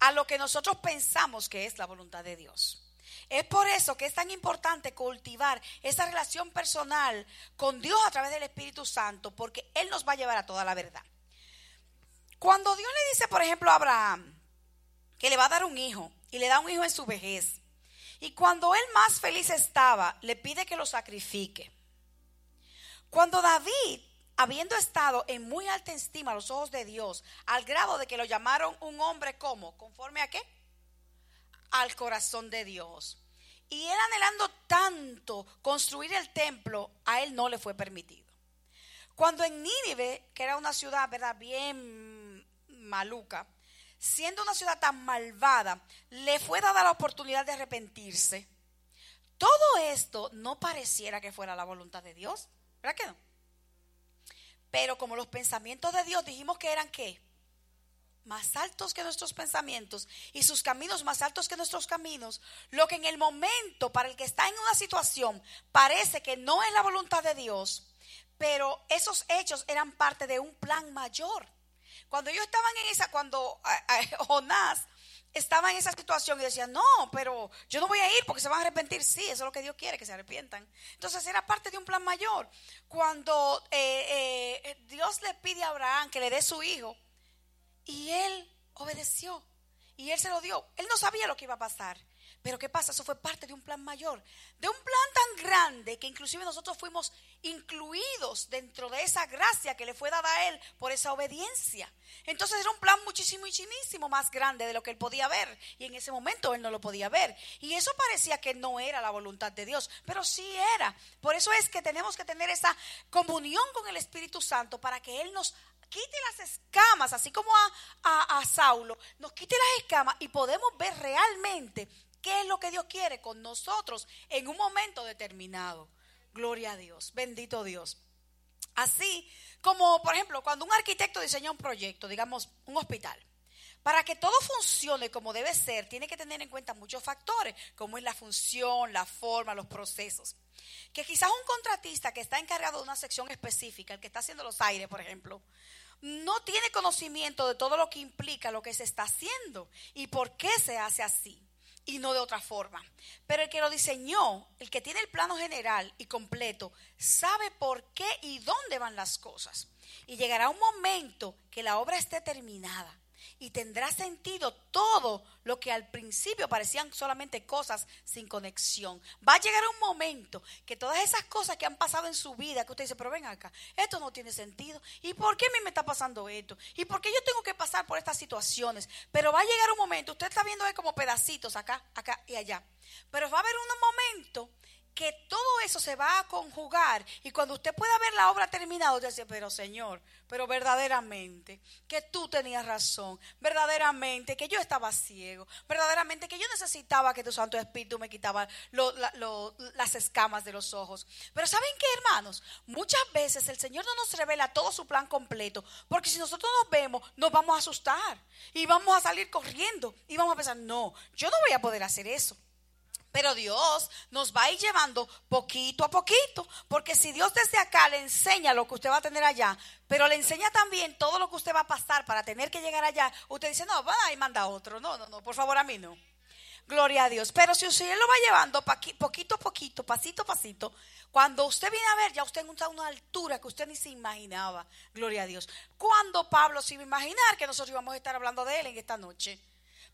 a lo que nosotros pensamos que es la voluntad de Dios. Es por eso que es tan importante cultivar esa relación personal con Dios a través del Espíritu Santo, porque Él nos va a llevar a toda la verdad. Cuando Dios le dice, por ejemplo, a Abraham que le va a dar un hijo y le da un hijo en su vejez, y cuando él más feliz estaba, le pide que lo sacrifique. Cuando David, habiendo estado en muy alta estima a los ojos de Dios, al grado de que lo llamaron un hombre como, conforme a qué? Al corazón de Dios. Y él anhelando tanto construir el templo, a él no le fue permitido. Cuando en Nínive, que era una ciudad, ¿verdad? Bien maluca, siendo una ciudad tan malvada, le fue dada la oportunidad de arrepentirse. Todo esto no pareciera que fuera la voluntad de Dios, ¿verdad que no? Pero como los pensamientos de Dios dijimos que eran qué? Más altos que nuestros pensamientos y sus caminos más altos que nuestros caminos, lo que en el momento para el que está en una situación parece que no es la voluntad de Dios, pero esos hechos eran parte de un plan mayor. Cuando ellos estaban en esa, cuando eh, eh, Jonás estaba en esa situación y decía, no, pero yo no voy a ir porque se van a arrepentir. Sí, eso es lo que Dios quiere, que se arrepientan. Entonces era parte de un plan mayor. Cuando eh, eh, Dios le pide a Abraham que le dé su hijo y él obedeció y él se lo dio. Él no sabía lo que iba a pasar. Pero ¿qué pasa? Eso fue parte de un plan mayor, de un plan tan grande que inclusive nosotros fuimos incluidos dentro de esa gracia que le fue dada a él por esa obediencia. Entonces era un plan muchísimo, muchísimo más grande de lo que él podía ver y en ese momento él no lo podía ver. Y eso parecía que no era la voluntad de Dios, pero sí era. Por eso es que tenemos que tener esa comunión con el Espíritu Santo para que él nos quite las escamas, así como a, a, a Saulo, nos quite las escamas y podemos ver realmente qué es lo que Dios quiere con nosotros en un momento determinado. Gloria a Dios, bendito Dios. Así como, por ejemplo, cuando un arquitecto diseña un proyecto, digamos, un hospital, para que todo funcione como debe ser, tiene que tener en cuenta muchos factores, como es la función, la forma, los procesos. Que quizás un contratista que está encargado de una sección específica, el que está haciendo los aires, por ejemplo, no tiene conocimiento de todo lo que implica lo que se está haciendo y por qué se hace así y no de otra forma. Pero el que lo diseñó, el que tiene el plano general y completo, sabe por qué y dónde van las cosas. Y llegará un momento que la obra esté terminada y tendrá sentido todo lo que al principio parecían solamente cosas sin conexión. Va a llegar un momento que todas esas cosas que han pasado en su vida, que usted dice, pero ven acá, esto no tiene sentido. ¿Y por qué a mí me está pasando esto? ¿Y por qué yo tengo que pasar por estas situaciones? Pero va a llegar un momento, usted está viendo como pedacitos acá, acá y allá. Pero va a haber un momento que todo eso se va a conjugar y cuando usted pueda ver la obra terminada, usted dice, pero Señor, pero verdaderamente que tú tenías razón, verdaderamente que yo estaba ciego, verdaderamente que yo necesitaba que tu Santo Espíritu me quitaba las escamas de los ojos. Pero ¿saben qué, hermanos? Muchas veces el Señor no nos revela todo su plan completo, porque si nosotros nos vemos, nos vamos a asustar y vamos a salir corriendo y vamos a pensar, no, yo no voy a poder hacer eso. Pero Dios nos va a ir llevando poquito a poquito, porque si Dios desde acá le enseña lo que usted va a tener allá, pero le enseña también todo lo que usted va a pasar para tener que llegar allá, usted dice, no, va y manda otro, no, no, no, por favor a mí no. Gloria a Dios. Pero si usted lo va llevando poquito a poquito, pasito a pasito, cuando usted viene a ver, ya usted está a una altura que usted ni se imaginaba. Gloria a Dios. Cuando Pablo se iba a imaginar que nosotros íbamos a estar hablando de él en esta noche.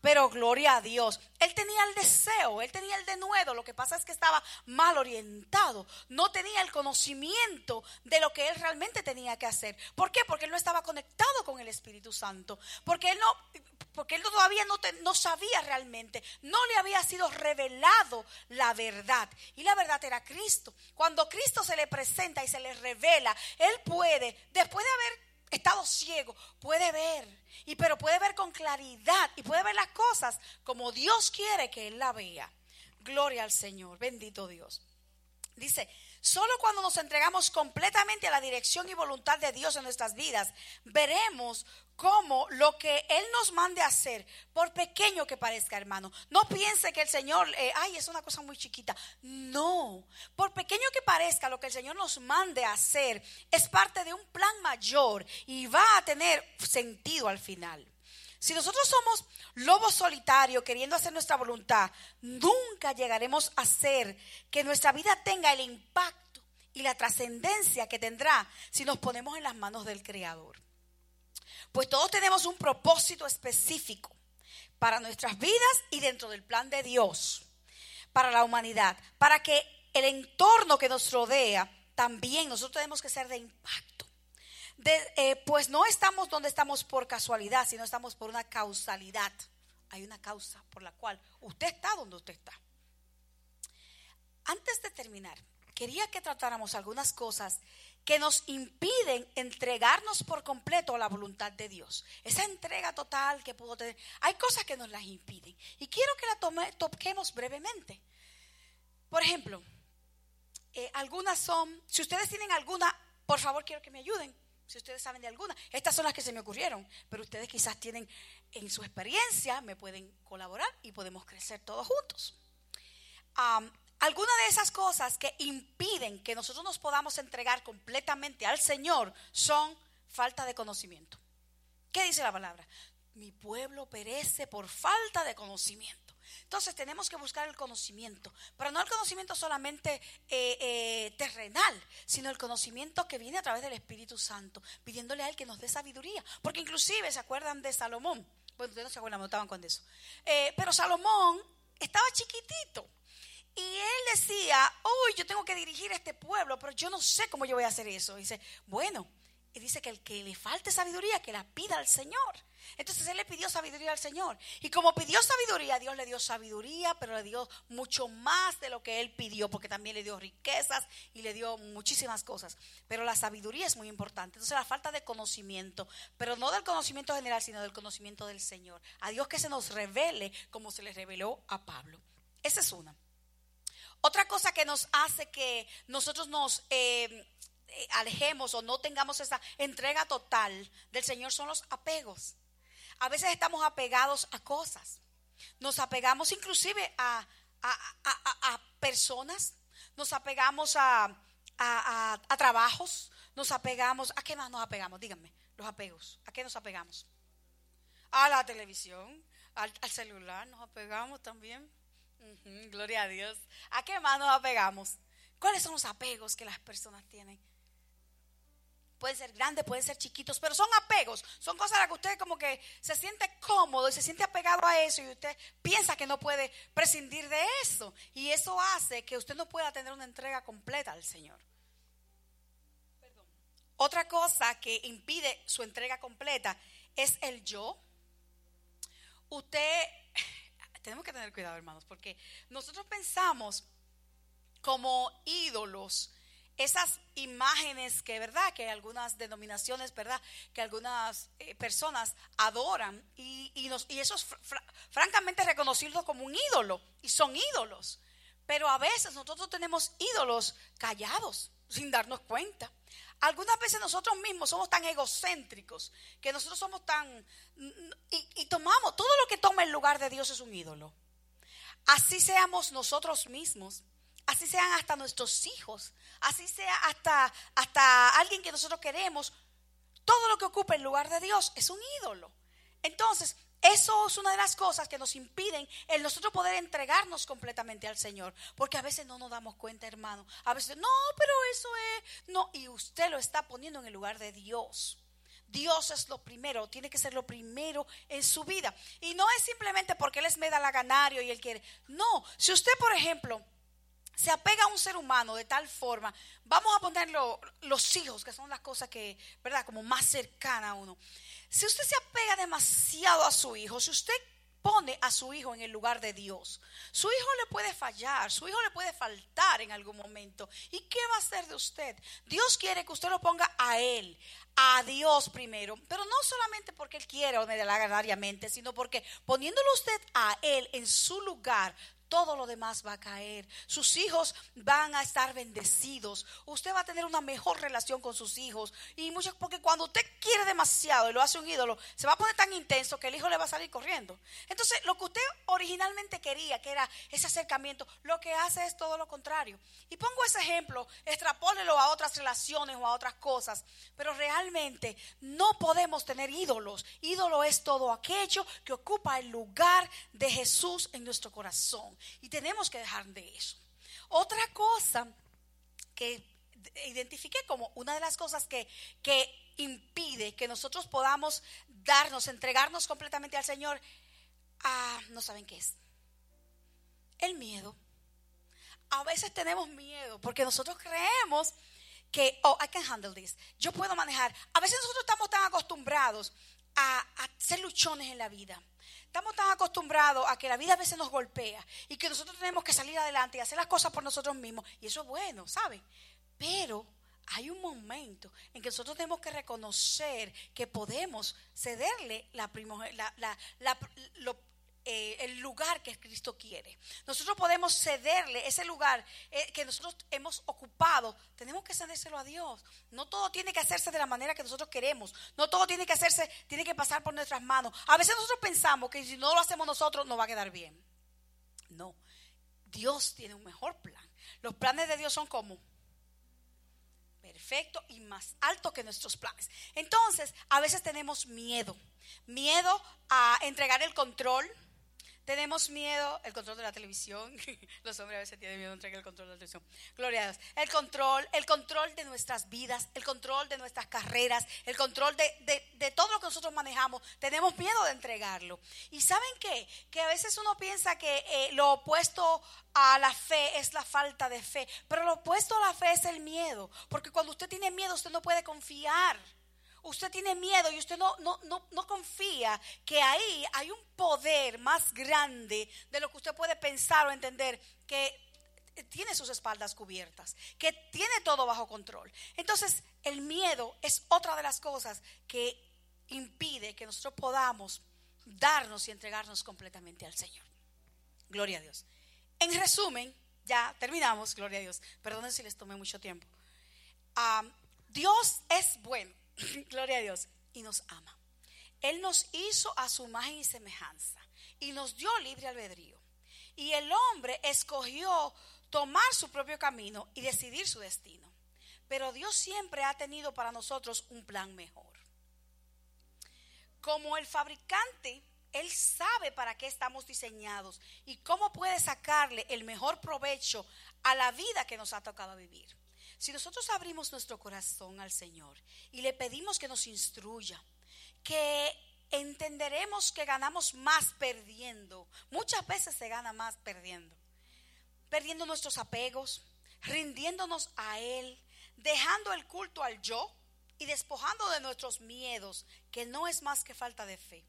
Pero gloria a Dios. Él tenía el deseo, él tenía el denuedo. Lo que pasa es que estaba mal orientado. No tenía el conocimiento de lo que él realmente tenía que hacer. ¿Por qué? Porque él no estaba conectado con el Espíritu Santo. Porque él no, porque él todavía no, no sabía realmente. No le había sido revelado la verdad. Y la verdad era Cristo. Cuando Cristo se le presenta y se le revela, él puede, después de haber estado ciego, puede ver, y pero puede ver con claridad y puede ver las cosas como Dios quiere que él la vea. Gloria al Señor, bendito Dios. Dice, solo cuando nos entregamos completamente a la dirección y voluntad de Dios en nuestras vidas, veremos cómo lo que Él nos mande a hacer, por pequeño que parezca, hermano, no piense que el Señor, eh, ay, es una cosa muy chiquita. No, por pequeño que parezca, lo que el Señor nos mande a hacer es parte de un plan mayor y va a tener sentido al final. Si nosotros somos lobos solitarios queriendo hacer nuestra voluntad, nunca llegaremos a hacer que nuestra vida tenga el impacto y la trascendencia que tendrá si nos ponemos en las manos del Creador. Pues todos tenemos un propósito específico para nuestras vidas y dentro del plan de Dios, para la humanidad, para que el entorno que nos rodea también nosotros tenemos que ser de impacto. Eh, pues no estamos donde estamos por casualidad, sino estamos por una causalidad. Hay una causa por la cual usted está donde usted está. Antes de terminar, quería que tratáramos algunas cosas que nos impiden entregarnos por completo a la voluntad de Dios. Esa entrega total que puedo tener. Hay cosas que nos las impiden. Y quiero que la toquemos brevemente. Por ejemplo, eh, algunas son, si ustedes tienen alguna, por favor quiero que me ayuden. Si ustedes saben de alguna, estas son las que se me ocurrieron, pero ustedes quizás tienen en su experiencia, me pueden colaborar y podemos crecer todos juntos. Am, algunas de esas cosas que impiden que nosotros nos podamos entregar completamente al Señor son falta de conocimiento. ¿Qué dice la palabra? Mi pueblo perece por falta de conocimiento. Entonces tenemos que buscar el conocimiento, pero no el conocimiento solamente eh, eh, terrenal, sino el conocimiento que viene a través del Espíritu Santo, pidiéndole a Él que nos dé sabiduría. Porque inclusive se acuerdan de Salomón. Bueno, ustedes no se acuerdan, no estaban con eso. Eh, pero Salomón estaba chiquitito. Y él decía, uy, yo tengo que dirigir a este pueblo, pero yo no sé cómo yo voy a hacer eso. Dice, bueno, y dice que el que le falte sabiduría, que la pida al Señor. Entonces él le pidió sabiduría al Señor. Y como pidió sabiduría, Dios le dio sabiduría, pero le dio mucho más de lo que él pidió, porque también le dio riquezas y le dio muchísimas cosas. Pero la sabiduría es muy importante. Entonces la falta de conocimiento, pero no del conocimiento general, sino del conocimiento del Señor. A Dios que se nos revele como se le reveló a Pablo. Esa es una. Otra cosa que nos hace que nosotros nos eh, alejemos o no tengamos esa entrega total del Señor son los apegos. A veces estamos apegados a cosas. Nos apegamos inclusive a, a- a- personas. Nos apegamos a, trabajos. Nos apegamos. ¿A qué más nos apegamos? Díganme, los apegos. ¿A qué nos apegamos? A la televisión, al, celular nos apegamos también. Gloria a Dios. ¿A qué más nos apegamos? ¿Cuáles son los apegos que las personas tienen? Pueden ser grandes, pueden ser chiquitos, pero son apegos. Son cosas a las que usted como que se siente cómodo y se siente apegado a eso y usted piensa que no puede prescindir de eso. Y eso hace que usted no pueda tener una entrega completa al Señor. Otra cosa que impide su entrega completa es el yo. Usted, tenemos que tener cuidado, hermanos, porque nosotros pensamos como ídolos esas imágenes que, ¿verdad? Que algunas denominaciones, ¿verdad? Que algunas eh, personas adoran y, y, nos- y eso es fr- fr- francamente reconocido como un ídolo y son ídolos. Pero a veces nosotros tenemos ídolos callados, sin darnos cuenta. Algunas veces nosotros mismos somos tan egocéntricos que nosotros somos tan... Y tomamos, todo lo que toma el lugar de Dios es un ídolo. Así seamos nosotros mismos, así sean hasta nuestros hijos, así sea hasta, hasta alguien que nosotros queremos, todo lo que ocupa el lugar de Dios es un ídolo. Entonces, eso es una de las cosas que nos impiden el nosotros poder entregarnos completamente al Señor. Porque a veces no nos damos cuenta, hermano. A veces, no, pero eso es. No, y usted lo está poniendo en el lugar de Dios. Dios es lo primero, tiene que ser lo primero en su vida. Y no es simplemente porque Él es medalaganario y Él quiere. No, si usted, por ejemplo, se apega a un ser humano de tal forma, vamos a ponerlo los hijos, que son las cosas que, ¿verdad? Como más cercanas a uno. Si usted se apega demasiado a su hijo, si usted pone a su hijo en el lugar de Dios, su hijo le puede fallar, su hijo le puede faltar en algún momento. ¿Y qué va a hacer de usted? Dios quiere que usted lo ponga a él, a Dios primero, pero no solamente porque él quiere o mente, sino porque poniéndolo usted a él en su lugar, todo lo demás va a caer. Sus hijos van a estar bendecidos. Usted va a tener una mejor relación con sus hijos. Y mucho, porque cuando usted quiere demasiado y lo hace un ídolo, se va a poner tan intenso que el hijo le va a salir corriendo. Entonces, lo que usted originalmente quería, que era ese acercamiento, lo que hace es todo lo contrario. Y pongo ese ejemplo, extrapólelo a otras relaciones o a otras cosas. Pero realmente no podemos tener ídolos. Ídolo es todo aquello que ocupa el lugar de Jesús en nuestro corazón. Y tenemos que dejar de eso. Otra cosa que identifiqué como una de las cosas que, que impide que nosotros podamos darnos, entregarnos completamente al Señor, ah, no saben qué es. El miedo. A veces tenemos miedo porque nosotros creemos que, oh, I can handle this. Yo puedo manejar. A veces nosotros estamos tan acostumbrados a, a ser luchones en la vida Estamos tan acostumbrados a que la vida a veces nos golpea y que nosotros tenemos que salir adelante y hacer las cosas por nosotros mismos. Y eso es bueno, ¿saben? Pero hay un momento en que nosotros tenemos que reconocer que podemos cederle la, la, eh, el lugar que Cristo quiere. Nosotros podemos cederle ese lugar eh, que nosotros hemos ocupado. Tenemos que cedérselo a Dios. No todo tiene que hacerse de la manera que nosotros queremos. No todo tiene que hacerse, tiene que pasar por nuestras manos. A veces nosotros pensamos que si no lo hacemos nosotros no va a quedar bien. No. Dios tiene un mejor plan. Los planes de Dios son como perfecto y más alto que nuestros planes. Entonces, a veces tenemos miedo. Miedo a entregar el control tenemos miedo, el control de la televisión. Los hombres a veces tienen miedo de entregar el control de la televisión. Gloria a Dios. El control, el control de nuestras vidas, el control de nuestras carreras, el control de, todo lo que nosotros manejamos. Tenemos miedo de entregarlo. ¿Y saben qué? Que a veces uno piensa que eh, lo opuesto a la fe es la falta de fe. Pero lo opuesto a la fe es el miedo. Porque cuando usted tiene miedo, usted no puede confiar usted tiene miedo y usted no, confía que ahí hay un poder más grande de lo que usted puede pensar o entender que tiene sus espaldas cubiertas, que tiene todo bajo control. Entonces, el miedo es otra de las cosas que impide que nosotros podamos darnos y entregarnos completamente al Señor. Gloria a Dios. En resumen, ya terminamos, gloria a Dios. Perdonen si les tomé mucho tiempo. Ah, Dios es bueno. Gloria a Dios. Y nos ama. Él nos hizo a su imagen y semejanza. Y nos dio libre albedrío. Y el hombre escogió tomar su propio camino y decidir su destino. Pero Dios siempre ha tenido para nosotros un plan mejor. Como el fabricante, Él sabe para qué estamos diseñados y cómo puede sacarle el mejor provecho a la vida que nos ha tocado vivir. Si nosotros abrimos nuestro corazón al Señor y le pedimos que nos instruya, que entenderemos que ganamos más perdiendo. Muchas veces se gana más perdiendo. Perdiendo nuestros apegos, rindiéndonos a Él, dejando el culto al yo y despojando de nuestros miedos, que no es más que falta de fe.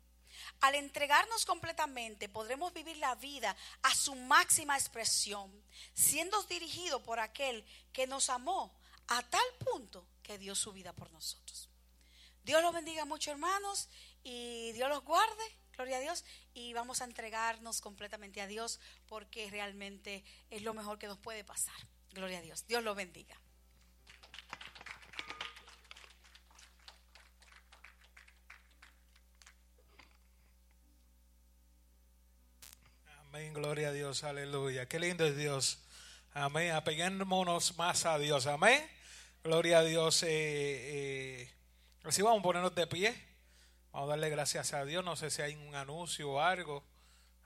Al entregarnos completamente podremos vivir la vida a su máxima expresión, siendo dirigido por aquel que nos amó a tal punto que dio su vida por nosotros. Dios los bendiga mucho hermanos y Dios los guarde, gloria a Dios, y vamos a entregarnos completamente a Dios porque realmente es lo mejor que nos puede pasar. Gloria a Dios. Dios los bendiga. Amén, gloria a Dios, aleluya. Qué lindo es Dios. Amén. Apeguémonos más a Dios. Amén. Gloria a Dios. Eh, eh, así vamos a ponernos de pie. Vamos a darle gracias a Dios. No sé si hay un anuncio o algo.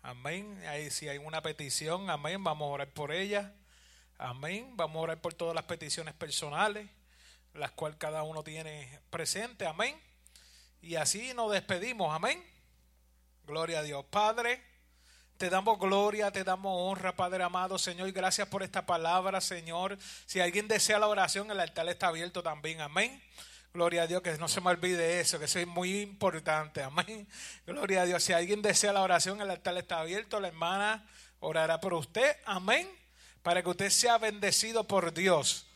Amén. Ahí, si hay una petición, amén. Vamos a orar por ella. Amén. Vamos a orar por todas las peticiones personales, las cuales cada uno tiene presente. Amén. Y así nos despedimos. Amén. Gloria a Dios. Padre, te damos gloria, te damos honra, Padre amado, Señor. Y gracias por esta palabra, Señor. Si alguien desea la oración, el altar está abierto también. Amén. Gloria a Dios, que no se me olvide eso, que eso es muy importante. Amén. Gloria a Dios. Si alguien desea la oración, el altar está abierto. La hermana orará por usted. Amén. Para que usted sea bendecido por Dios.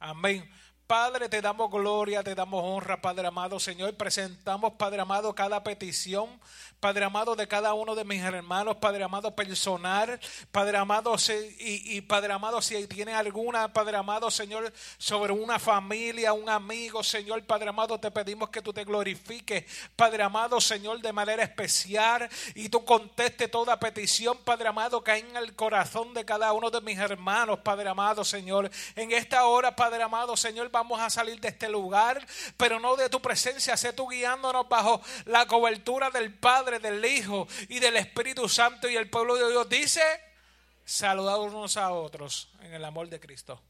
Amén. Padre, te damos gloria, te damos honra, Padre amado, Señor. Presentamos, Padre amado, cada petición, Padre amado, de cada uno de mis hermanos, Padre amado, personal, Padre amado, y Padre amado, si tiene alguna, Padre amado, Señor, sobre una familia, un amigo, Señor, Padre amado, te pedimos que tú te glorifiques, Padre amado, Señor, de manera especial, y tú conteste toda petición, Padre amado, que hay en el corazón de cada uno de mis hermanos, Padre amado, Señor. En esta hora, Padre amado, Señor, vamos a salir de este lugar, pero no de tu presencia, sé tú guiándonos bajo la cobertura del Padre, del Hijo y del Espíritu Santo. Y el pueblo de Dios dice, saludados unos a otros en el amor de Cristo.